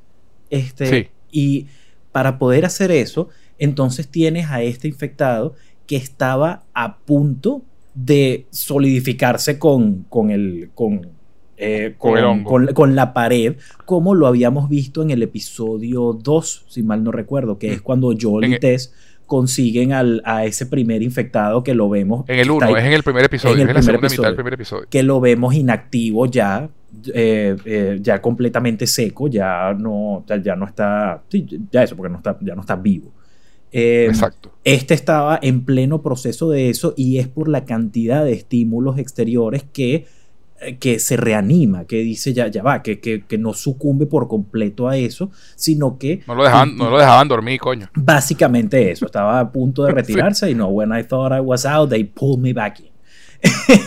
Este, Y para poder hacer eso, entonces tienes a este infectado que estaba a punto de solidificarse con, con, el, con, eh, con, la pared, como lo habíamos visto en el episodio 2, si mal no recuerdo, que es mm. cuando Joel y e- Tess consiguen al, a ese primer infectado que lo vemos. En el 1, es en el primer episodio, en, la segunda mitad del primer episodio. Que lo vemos inactivo ya, eh, eh, ya completamente seco, ya no, ya, no está, ya eso, porque no está, ya no está vivo. Em, Exacto. Este estaba en pleno proceso de eso y es por la cantidad de estímulos exteriores que, que se reanima, que dice ya, ya va, que, que, no sucumbe por completo a eso, sino que... No lo dejaban, no lo dejaban dormir, coño. Básicamente eso, estaba a punto de retirarse y no, when I thought I was out, they pulled me back in.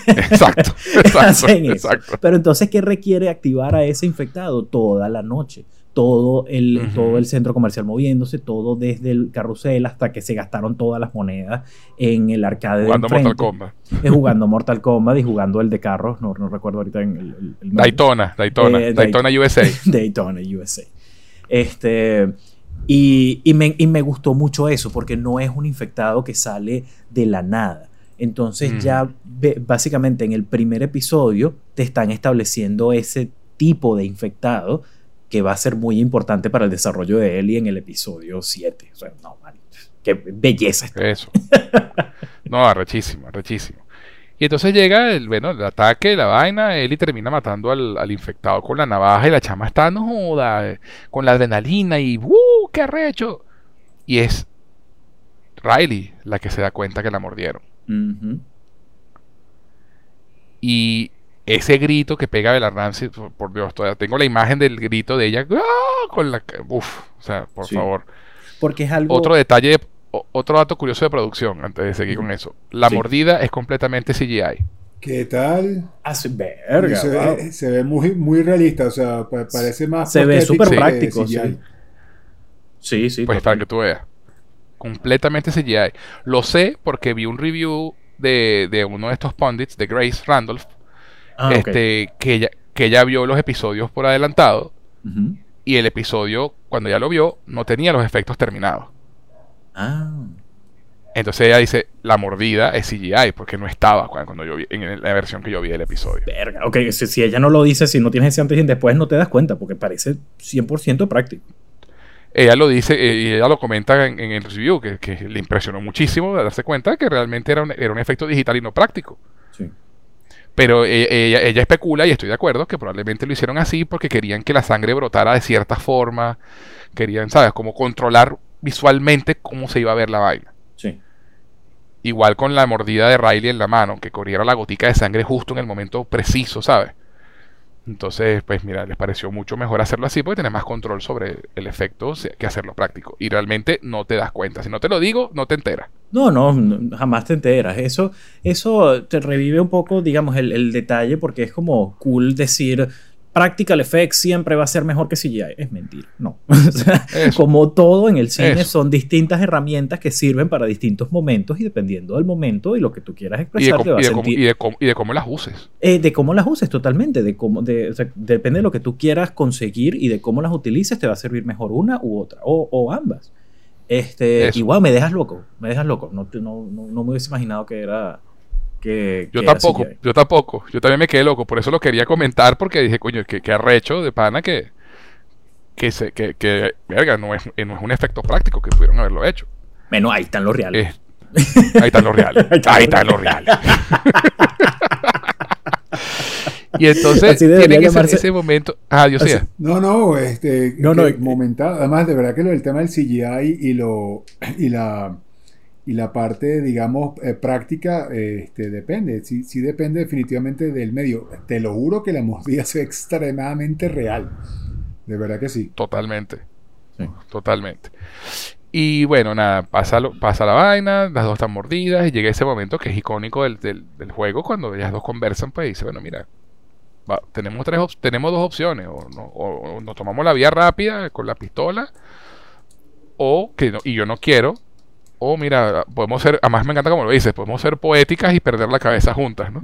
exacto, exacto, Pero entonces, ¿qué requiere activar a ese infectado? Toda la noche. Todo el, todo el centro comercial moviéndose, todo desde el carrusel hasta que se gastaron todas las monedas en el arcade. Jugando Mortal Kombat. Es jugando Mortal Kombat y jugando el de carros, no, no recuerdo ahorita en el, Daytona, Daytona, eh, Daytona USA. Daytona USA. Este. Y, y, me, y me gustó mucho eso, porque no es un infectado que sale de la nada entonces ya básicamente en el primer episodio te están estableciendo ese tipo de infectado que va a ser muy importante para el desarrollo de Ellie en el episodio 7. O sea, no, man, qué belleza esto. Eso. No, arrechísimo, arrechísimo. Y entonces llega el, bueno, el ataque, la vaina, Ellie termina matando al, infectado con la navaja y la chama está, no joda, con la adrenalina y ¡uh! ¡Qué arrecho! Y es Riley la que se da cuenta que la mordieron. Y ese grito que pega Bella Ramsey, por Dios, todavía tengo la imagen del grito de ella ¡ah! con la uf, o sea, por favor. Porque es algo otro detalle, otro dato curioso de producción antes de seguir con eso. La mordida es completamente CGI. ¿Qué tal? Hace verga. Se, ve, muy, muy realista, o sea, parece más. Se ve súper práctico. Sí. sí, sí. Pues para que tú veas completamente CGI. Lo sé porque vi un review de, de uno de estos pundits, de Grace Randolph, ah, este, que, ella, que ella vio los episodios por adelantado y el episodio, cuando ella lo vio, no tenía los efectos terminados. Ah. Entonces ella dice, la mordida es CGI, porque no estaba cuando yo vi, en la versión que yo vi del episodio. Verga, ok, si, ella no lo dice, si no tienes ese antes y después, no te das cuenta, porque parece 100% práctico. Ella lo dice, eh, y ella lo comenta en, el review, que, le impresionó muchísimo darse cuenta que realmente era un, era un efecto digital y no práctico. Sí. Pero e, ella, ella, especula, y estoy de acuerdo, que probablemente lo hicieron así porque querían que la sangre brotara de cierta forma, querían, ¿sabes?, como controlar visualmente cómo se iba a ver la vaina. Sí. Igual con la mordida de Riley en la mano, que corriera la gotica de sangre justo en el momento preciso, ¿sabes? Entonces, pues mira, les pareció mucho mejor hacerlo así porque tenés más control sobre el efecto que hacerlo práctico. Y realmente no te das cuenta. Si no te lo digo, no te enteras. No, no, jamás te enteras. Eso, eso te revive un poco, digamos, el, el detalle porque es como cool decir, Practical Effects siempre va a ser mejor que CGI. Es mentira, no. como todo en el cine, son distintas herramientas que sirven para distintos momentos y dependiendo del momento y lo que tú quieras expresar, y de, cómo, y de, cómo, las uses. Eh, de cómo las uses, totalmente. De cómo, depende de lo que tú quieras conseguir y de cómo las utilices, te va a servir mejor una u otra, o, ambas. Este, igual me dejas loco, me dejas loco. No, no, no me hubiese imaginado que era yo tampoco, yo tampoco. Yo también me quedé loco. Por eso lo quería comentar porque dije, coño, que, que arrecho de pana que, que, se, que, que verga, no es, no es un efecto práctico que pudieron haberlo hecho. Bueno, ahí están los reales. ahí están los reales. ahí están los reales. y entonces tiene que ese momento. Ah, Dios sea. No, no, este, no, no, momentado. Además, de verdad que lo del tema del CGI y lo y la y la parte, digamos, eh, práctica este, depende, sí, sí depende definitivamente del medio. Te lo juro que la mordida es extremadamente real. De verdad que sí. Totalmente. Totalmente. Y bueno, nada, pasa, pasa la vaina, las dos están mordidas y llega ese momento que es icónico del, del, juego cuando ellas dos conversan, pues dice, bueno, mira, tenemos, tres tenemos dos opciones, o, no, o, nos tomamos la vía rápida con la pistola, o que no, y yo no quiero, o mira, podemos ser, además me encanta como lo dices, podemos ser poéticas y perder la cabeza juntas, ¿no?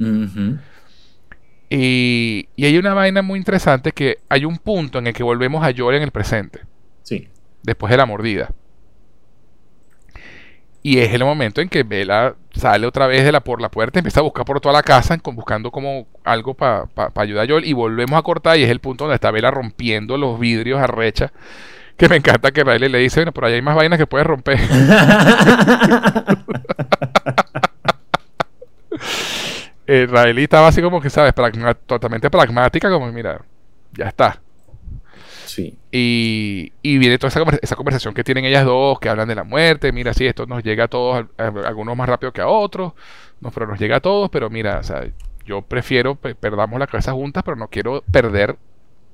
y, y, hay una vaina muy interesante que hay un punto en el que volvemos a Joel en el presente. Sí. Después de la mordida. Y es el momento en que Bella sale otra vez de la, por la puerta, empieza a buscar por toda la casa, buscando como algo para ayudar a Joel. Y volvemos a cortar y es el punto donde está Bella rompiendo los vidrios a recha que me encanta que Riley le dice, bueno, por ahí hay más vainas que puedes romper. eh, Riley estaba así como que, ¿sabes? totalmente pragmática, como, mira, ya está. Sí. Y, y viene toda esa, conversación que tienen ellas dos, que hablan de la muerte, mira, sí, esto nos llega a todos, algunos más rápido que a otros, no, pero nos llega a todos, pero mira, o sea, yo prefiero perdamos la cabeza juntas, pero no quiero perder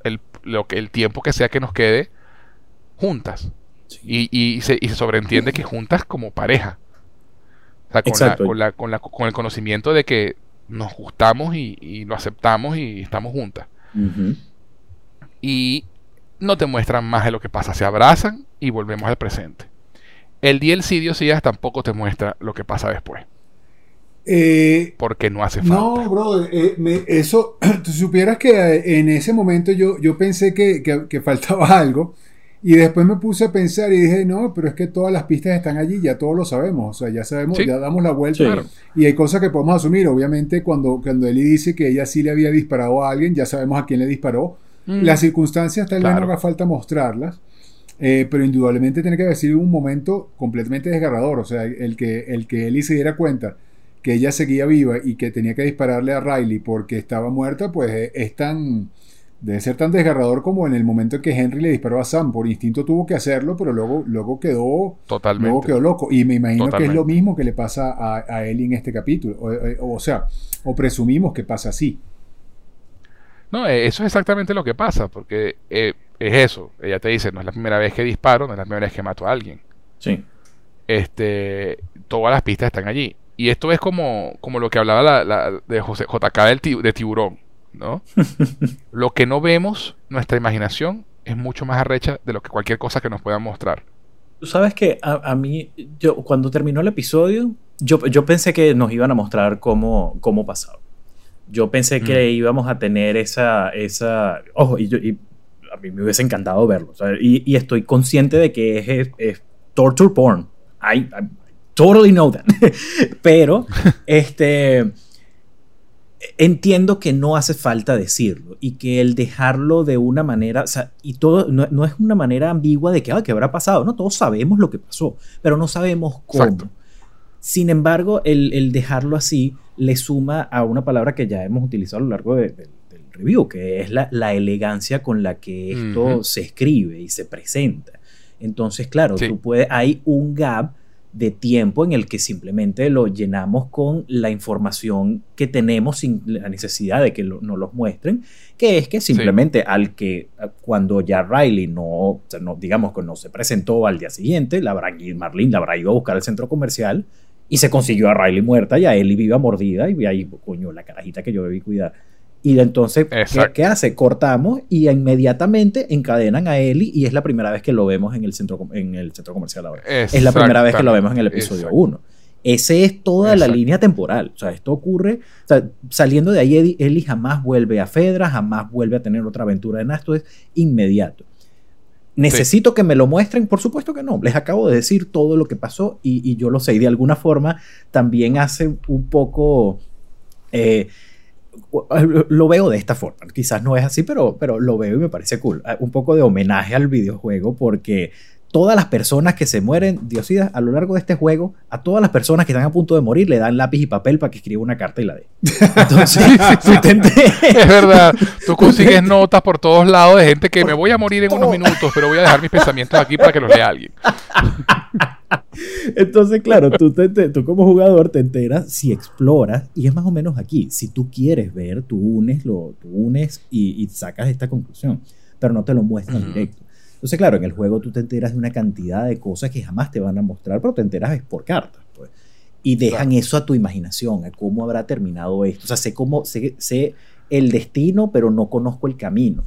el, lo que, el tiempo que sea que nos quede juntas. Y, y, se, y, se, sobreentiende que juntas como pareja. O sea, con, la, con, la, con, el conocimiento de que nos gustamos y, lo aceptamos y estamos juntas. Y no te muestran más de lo que pasa. Se abrazan y volvemos al presente. El DLC Diosías tampoco te muestra lo que pasa después. Eh, Porque no hace falta. No, bro, eh, eso, tú supieras que eh, en ese momento yo, yo pensé que, que faltaba algo. Y después me puse a pensar y dije, no, pero es que todas las pistas están allí, ya todos lo sabemos, o sea, ya sabemos, ya damos la vuelta. Y hay cosas que podemos asumir, obviamente cuando, cuando Eli dice que ella sí le había disparado a alguien, ya sabemos a quién le disparó. Mm. Las circunstancias tal vez no haga falta mostrarlas, eh, pero indudablemente tiene que haber sido un momento completamente desgarrador, o sea, el que, el que Eli se diera cuenta que ella seguía viva y que tenía que dispararle a Riley porque estaba muerta, pues es tan Debe ser tan desgarrador como en el momento en que Henry le disparó a Sam. Por instinto tuvo que hacerlo, pero luego, luego quedó. Totalmente. Luego quedó loco. Y me imagino que es lo mismo que le pasa a, a Ellie en este capítulo. O, sea, o presumimos que pasa así. No, eh, eso es exactamente lo que pasa, porque eh, es eso. Ella te dice, no es la primera vez que disparo, no es la primera vez que mato a alguien. Sí. Este, todas las pistas están allí. Y esto es como, como lo que hablaba la, de José, JK del de Tiburón ¿no? lo que no vemos, nuestra imaginación, es mucho más arrecha de lo que cualquier cosa que nos puedan mostrar. Tú sabes que a, mí, yo cuando terminó el episodio, yo, yo, pensé que nos iban a mostrar cómo, cómo pasaba. Yo pensé que mm. íbamos a tener esa, esa, ojo, y, a mí me hubiese encantado verlo, y, estoy consciente de que es, torture porn. I, I, totally know that. Pero, este entiendo que no hace falta decirlo y que el dejarlo de una manera, o sea, y todo, no, es una manera ambigua de que, ah, ¿qué habrá pasado? No, todos sabemos lo que pasó, pero no sabemos cómo. Sin embargo, el, dejarlo así le suma a una palabra que ya hemos utilizado a lo largo del review, que es la, elegancia con la que esto se escribe y se presenta. Entonces, claro, tú puedes, hay un gap de tiempo en el que simplemente lo llenamos con la información que tenemos sin la necesidad de que no nos los muestren, que es que simplemente al que cuando ya Riley no, no, digamos que no se presentó al día siguiente, la Marlene la habrá ido a buscar al centro comercial y se consiguió a Riley muerta y a Ellie viva mordida y ahí, coño, la carajita que yo debí cuidar. Y entonces, ¿qué, hace? Cortamos y inmediatamente encadenan a Eli y es la primera vez que lo vemos en el centro, en el centro comercial ahora. Es la primera vez que lo vemos en el episodio 1. Ese es toda la línea temporal. O sea, esto ocurre, saliendo de ahí, Eli jamás vuelve a Fedra, jamás vuelve a tener otra aventura de nada. Esto es inmediato. ¿Necesito que me lo muestren? Por supuesto que no. Les acabo de decir todo lo que pasó y, yo lo sé. Y de alguna forma también hace un poco... Eh, lo veo de esta forma. Quizás no es así, pero, pero lo veo y me parece cool. Ah, un poco de homenaje al videojuego porque todas las personas que se mueren, Diosidas, a lo largo de este juego, a todas las personas que están a punto de morir le dan lápiz y papel para que escriba una carta y la dé. Entonces, es verdad. Tú consigues notas por todos lados de gente que me voy a morir en unos minutos, pero voy a dejar mis pensamientos aquí para que los lea alguien. Entonces, claro, tú, tú como jugador te enteras si exploras, y es más o menos aquí. Si tú quieres ver, tú unes, lo, tú unes y, sacas esta conclusión, pero no te lo muestran directo. Entonces, claro, en el juego tú te enteras de una cantidad de cosas que jamás te van a mostrar, pero te enteras por cartas. Pues. Y dejan eso a tu imaginación, a cómo habrá terminado esto. O sea, sé, cómo, sé, sé el destino, pero no conozco el camino.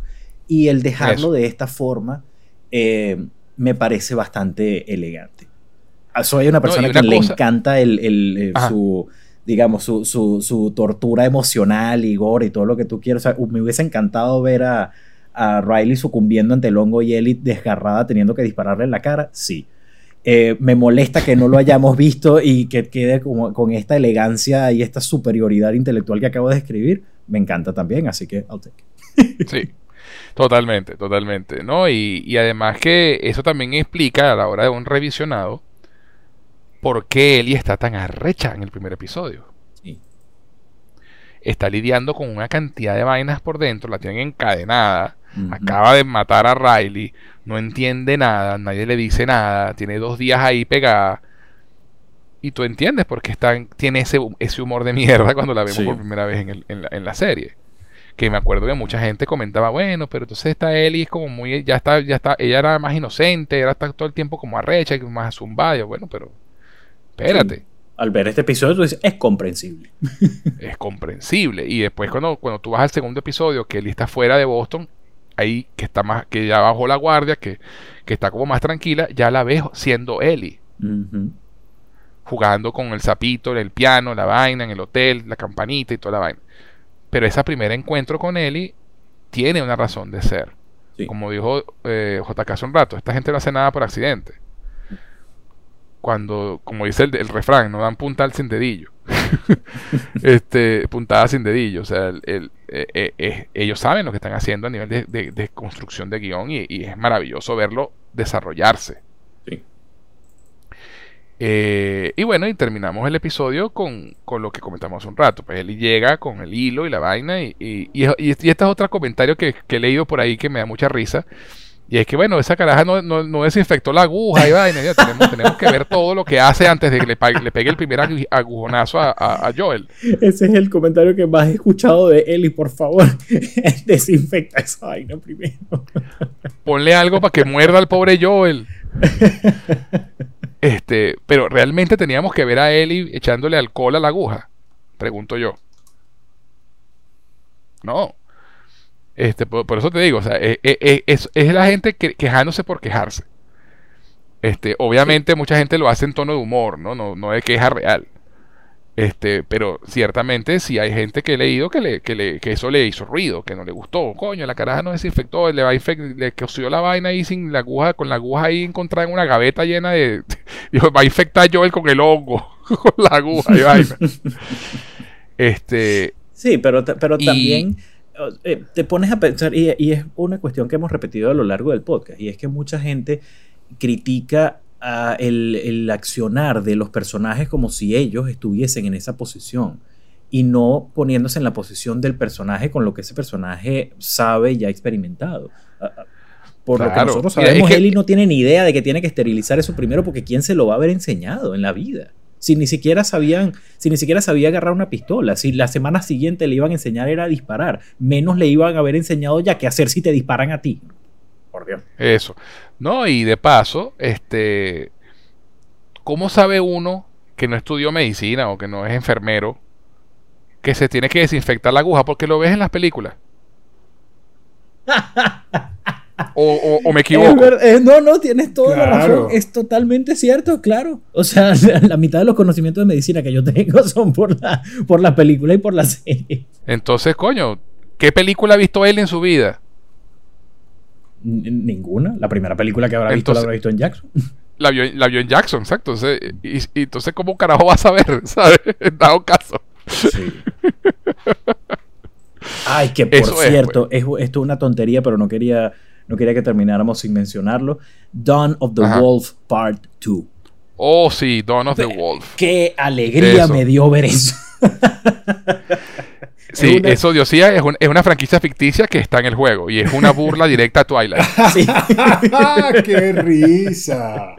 Y el dejarlo de esta forma eh, me parece bastante elegante. Ah, soy una persona que le encanta el, el, su, digamos, su, su, su, tortura emocional y gore y todo lo que tú quieras. O sea, me hubiese encantado ver a, a Riley sucumbiendo ante el hongo y Ellie desgarrada teniendo que dispararle en la cara. Sí. Eh, me molesta que no lo hayamos visto y que quede como, con esta elegancia y esta superioridad intelectual que acabo de describir. Me encanta también, así que I'll take Sí. Totalmente, totalmente, ¿no? Y, y además que eso también explica a la hora de un revisionado por qué Ellie está tan arrecha en el primer episodio. Está lidiando con una cantidad de vainas por dentro, la tienen encadenada. Acaba de matar a Riley, no entiende nada, nadie le dice nada, tiene dos días ahí pegada. Y tú entiendes por qué está, tiene ese, ese humor de mierda cuando la vemos por primera vez en, la, serie que me acuerdo que mucha gente comentaba, bueno, pero entonces esta Ellie es como muy, ya está, ya está, ella era más inocente, era todo el tiempo como arrecha, más zumbada, bueno, pero Espérate. Al ver este episodio, tú dices, es comprensible. es comprensible. Y después, cuando, cuando tú vas al segundo episodio, que él está fuera de Boston, ahí que está más, que ya bajó la guardia, que, está como más tranquila, ya la ves siendo Ellie. Jugando con el sapito, el piano, la vaina, en el hotel, la campanita y toda la vaina. Pero ese primer encuentro con Ellie tiene una razón de ser. Como dijo eh, JK hace un rato, esta gente no hace nada por accidente cuando, como dice el, refrán, no dan punta sin dedillo. este, puntada sin dedillo. O sea, el, eh, eh, ellos saben lo que están haciendo a nivel de, construcción de guion y, es maravilloso verlo desarrollarse. y bueno, y terminamos el episodio con, lo que comentamos hace un rato. Pues él llega con el hilo y la vaina. Y, y, y este es otro comentario que, que, he leído por ahí que me da mucha risa. Y es que, bueno, esa caraja no, no, desinfectó la aguja y vaina. tenemos, tenemos, que ver todo lo que hace antes de que le, pegue el primer agujonazo a, Joel. Ese es el comentario que más he escuchado de Eli. Por favor, desinfecta esa vaina primero. Ponle algo para que muerda al pobre Joel. Este, pero realmente teníamos que ver a Eli echándole alcohol a la aguja. Pregunto yo. No. Este, por, eso te digo, o sea, eh, eh, eh, es, la gente quejándose por quejarse. Este, obviamente mucha gente lo hace en tono de humor, ¿no? No, no de queja real. Este, pero ciertamente sí hay gente que he leído que, le, que, le, que eso le hizo ruido, que no le gustó. Coño, la caraja no desinfectó, le, va a le cosió la vaina ahí sin la aguja, con la aguja ahí encontrada en una gaveta llena de. Dijo, va a infectar yo con el hongo, con la aguja y vaina. este. Sí, pero, pero también eh, te pones a pensar, y, y es una cuestión que hemos repetido a lo largo del podcast, y es que mucha gente critica el, accionar de los personajes como si ellos estuviesen en esa posición y no poniéndose en la posición del personaje con lo que ese personaje sabe y ha experimentado. Por lo que nosotros sabemos, Eli no tiene ni idea de que tiene que esterilizar eso primero porque ¿quién se lo va a haber enseñado en la vida? Si ni siquiera sabían, si ni siquiera sabía agarrar una pistola, si la semana siguiente le iban a enseñar era a disparar, menos le iban a haber enseñado ya qué hacer si te disparan a ti. Por Dios. Eso. No, y de paso, este, ¿cómo sabe uno que no estudió medicina o que no es enfermero que se tiene que desinfectar la aguja porque lo ves en las películas? o, me equivoco. no, no, tienes toda la razón. Es totalmente cierto, claro. O sea, la, mitad de los conocimientos de medicina que yo tengo son por la, por la película y por la serie. Entonces, coño, ¿qué película ha visto él en su vida? Ninguna. La primera película que habrá visto la habrá visto en Jackson. La vio, la vio en Jackson, exacto. y, entonces, ¿cómo carajo va a saber? ¿Sabes? En dado caso. Sí. Ay, que por cierto, pues. es, esto es una tontería, pero no quería, no quería que termináramos sin mencionarlo. Dawn of the Wolf Part 2. Oh, sí, Dawn of the Wolf. Qué alegría me dio ver eso. Sí, eso Diosía es, es, una franquicia ficticia que está en el juego y es una burla directa a Twilight. Sí. ¡Qué risa!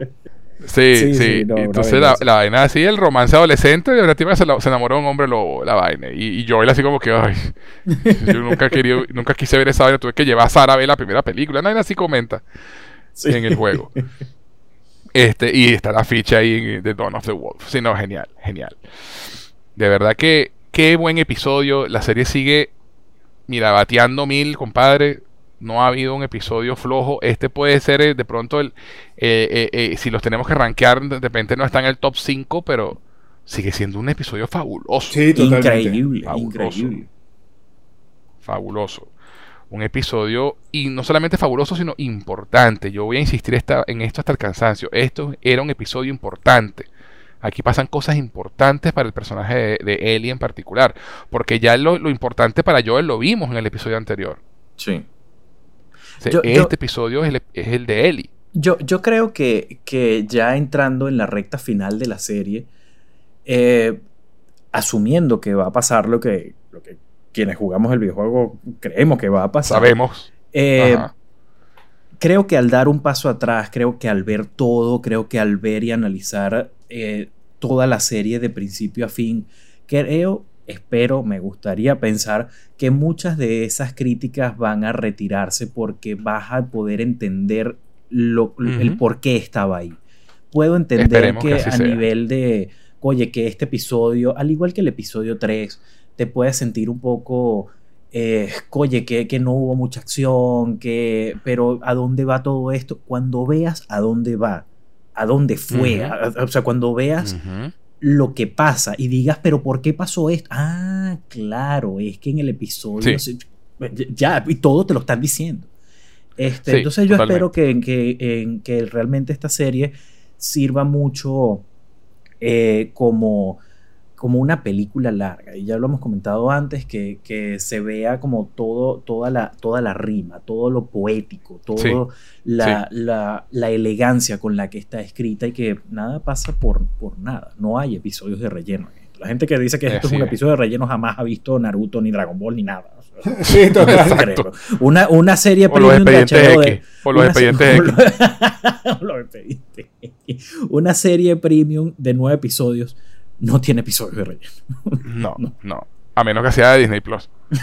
Sí, sí. Entonces la, la, vaina así, el romance adolescente, de verdad se, se enamoró de un hombre lobo, la vaina. Y, y Joel así como que, ay, yo nunca quería, nunca quise ver esa vaina, tuve que llevar a Sara a ver la primera película. Nadie así comenta en el juego. Este, y está la ficha ahí de Dawn of the Wolf. Sí, no, genial, genial. De verdad que qué buen episodio. La serie sigue, mira, bateando mil, compadre. No ha habido un episodio flojo. Este puede ser eh, de pronto el. Eh, eh, si los tenemos que rankear, de repente no está en el top 5, pero sigue siendo un episodio fabuloso. Sí, totalmente. Increíble, fabuloso. increíble. Fabuloso. Un episodio, y no solamente fabuloso, sino importante. Yo voy a insistir en esto hasta el cansancio. Esto era un episodio importante. Aquí pasan cosas importantes para el personaje de, Ellie en particular. Porque ya lo, importante para Joel lo vimos en el episodio anterior. Sí. Este episodio es el, de Ellie. Yo, yo creo que, que, ya entrando en la recta final de la serie, eh, asumiendo que va a pasar lo que, lo que quienes jugamos el videojuego creemos que va a pasar. Sabemos. Eh, creo que al dar un paso atrás, creo que al ver todo, creo que al ver y analizar eh, toda la serie de principio a fin. Creo, espero, me gustaría pensar que muchas de esas críticas van a retirarse porque vas a poder entender lo, el por qué estaba ahí. Puedo entender que, a nivel de, oye, que este episodio, al igual que el episodio 3, te puedes sentir un poco, eh, oye, que, que, no hubo mucha acción, que, pero ¿a dónde va todo esto? Cuando veas a dónde va a dónde fue. o sea, cuando veas lo que pasa y digas, pero ¿por qué pasó esto? Ah, claro, es que en el episodio ya, y todo te lo están diciendo. Este, entonces yo espero que, que, que, realmente esta serie sirva mucho eh, como como una película larga. Y ya lo hemos comentado antes, que, que se vea como todo, toda, la, toda la rima, todo lo poético, toda la, La, la, elegancia con la que está escrita y que nada pasa por, por nada. No hay episodios de relleno. La gente que dice que esto es un episodio de relleno jamás ha visto Naruto, ni Dragon Ball, ni nada. sí, totalmente. Una, una serie premium de HBO de, Por los expedientes Una serie premium de nueve episodios no tiene episodios de relleno. No, no, A menos que sea de Disney Plus.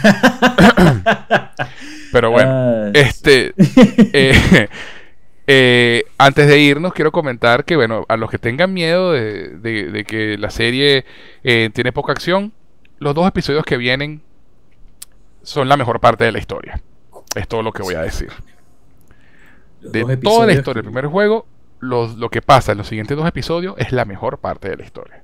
Pero bueno, ah, este. Eh, eh, antes de irnos, quiero comentar que, bueno, a los que tengan miedo de, que la serie eh, tiene poca acción, los dos episodios que vienen son la mejor parte de la historia. Es todo lo que voy a decir. de toda la historia del primer juego, lo que pasa en los siguientes dos episodios es la mejor parte de la historia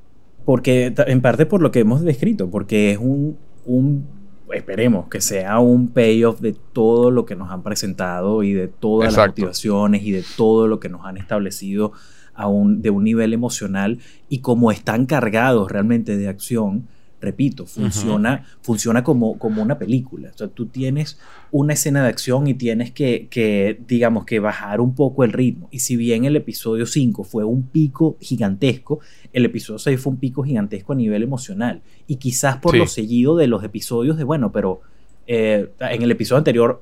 porque en parte por lo que hemos descrito, porque es un, un esperemos que sea un payoff de todo lo que nos han presentado y de todas las motivaciones y de todo lo que nos han establecido a un, de un nivel emocional y como están cargados realmente de acción, repito, funciona, funciona como, como una película. O sea, tú tienes una escena de acción y tienes que, que, digamos, que bajar un poco el ritmo. Y si bien el episodio 5 fue un pico gigantesco, el episodio 6 fue un pico gigantesco a nivel emocional. Y quizás por lo seguido de los episodios de, bueno, pero eh, en el episodio anterior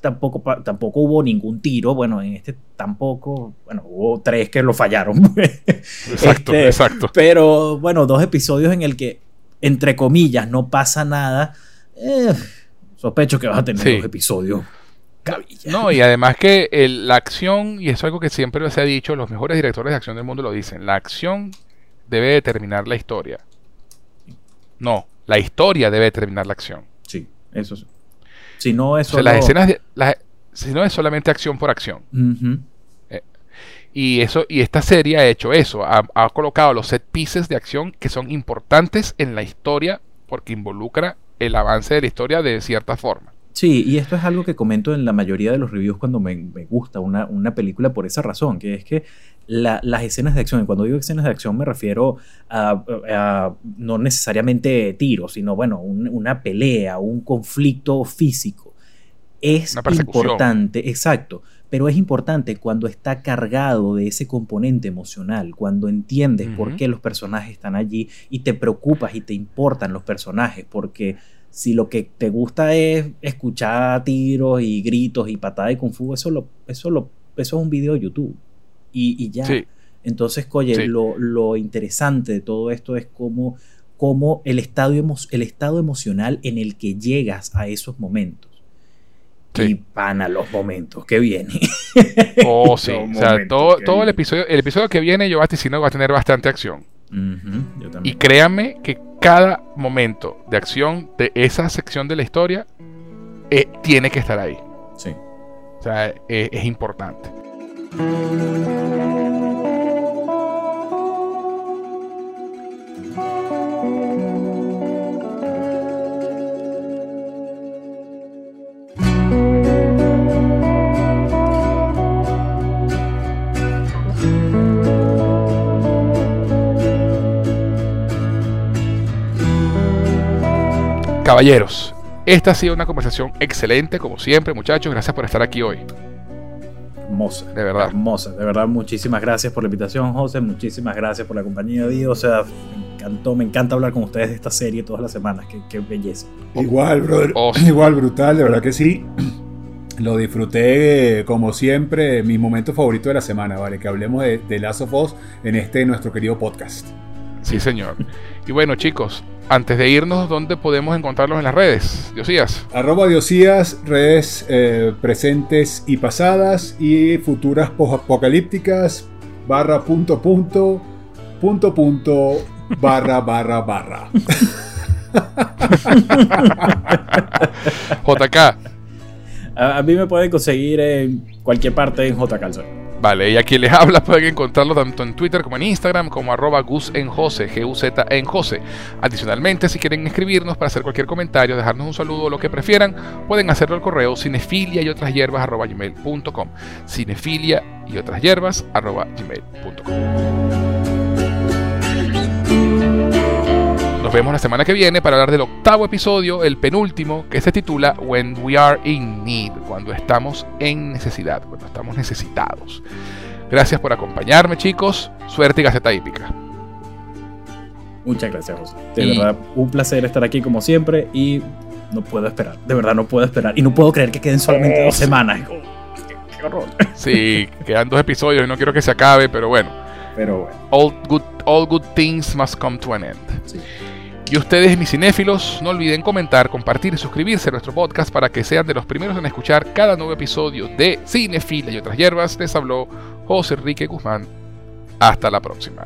tampoco, tampoco hubo ningún tiro. Bueno, en este tampoco. Bueno, hubo tres que lo fallaron. exacto, este, exacto. Pero bueno, dos episodios en el que entre comillas, no pasa nada, eh, sospecho que vas a tener dos episodios. Cabilla. No, y además que la acción, y eso es algo que siempre se ha dicho, los mejores directores de acción del mundo lo dicen, la acción debe determinar la historia. No, la historia debe determinar la acción. Sí, eso sí. Si no es las escenas si no es solamente acción por acción. Y, eso, y esta serie ha hecho eso, ha, colocado los set pieces de acción que son importantes en la historia porque involucra el avance de la historia de cierta forma. Sí, y esto es algo que comento en la mayoría de los reviews cuando me, gusta una, película por esa razón, que es que las escenas de acción, y cuando digo escenas de acción me refiero a, no necesariamente tiros, sino bueno, una pelea, un conflicto físico. Es importante, exacto pero es importante cuando está cargado de ese componente emocional, cuando entiendes por qué los personajes están allí y te preocupas y te importan los personajes, porque si lo que te gusta es escuchar tiros y gritos y patadas de kung fu, eso, lo, eso, lo, eso es un video de YouTube. Y, ya. Entonces, oye, lo, interesante de todo esto es cómo, cómo el, estado el estado emocional en el que llegas a esos momentos y van a los momentos que vienen. Oh, sí. o sea, todo, todo el episodio, el episodio que viene, yo vaticino va a tener bastante acción. y créanme que cada momento de acción de esa sección de la historia eh, tiene que estar ahí. Sí. O sea, eh, es importante. Caballeros, esta ha sido una conversación excelente, como siempre, muchachos. Gracias por estar aquí hoy. Hermosa. De verdad. Hermosa. De verdad, muchísimas gracias por la invitación, José. Muchísimas gracias por la compañía de O sea, me encantó, me encanta hablar con ustedes de esta serie todas las semanas. Qué, belleza. Igual, brother. Oh. Igual, brutal, de verdad que sí. Lo disfruté como siempre, mi momento favorito de la semana, ¿vale? Que hablemos de, de Last of Us en este nuestro querido podcast. Sí, señor. Y bueno, chicos, antes de irnos, ¿dónde podemos encontrarlos en las redes? Diosías. Arroba Diosías, redes eh, presentes y pasadas y futuras apocalípticas, barra punto punto, punto punto, barra barra barra. JK. A, mí me pueden conseguir en cualquier parte en JK Vale, y a quien les habla pueden encontrarlo tanto en Twitter como en Instagram como arroba Gus en Jose, G-U-Z en Jose. Adicionalmente, si quieren escribirnos para hacer cualquier comentario, dejarnos un saludo o lo que prefieran, pueden hacerlo al correo cinefilia y otras hierbas arroba gmail.com. Cinefilia y otras hierbas arroba gmail.com. Nos vemos la semana que viene para hablar del octavo episodio, el penúltimo, que se titula When We Are in Need, cuando estamos en necesidad, cuando estamos necesitados. Gracias por acompañarme, chicos. Suerte y gaceta hípica. Muchas gracias, José. De verdad, un placer estar aquí como siempre y no puedo esperar. De verdad, no puedo esperar. Y no puedo creer que queden solamente dos semanas. Qué, horror. Sí, quedan dos episodios y no quiero que se acabe, pero bueno. Pero bueno. All good, all good things must come to an end. Sí. Y ustedes, mis cinéfilos, no olviden comentar, compartir y suscribirse a nuestro podcast para que sean de los primeros en escuchar cada nuevo episodio de Cinefila y otras hierbas. Les habló José Enrique Guzmán. Hasta la próxima.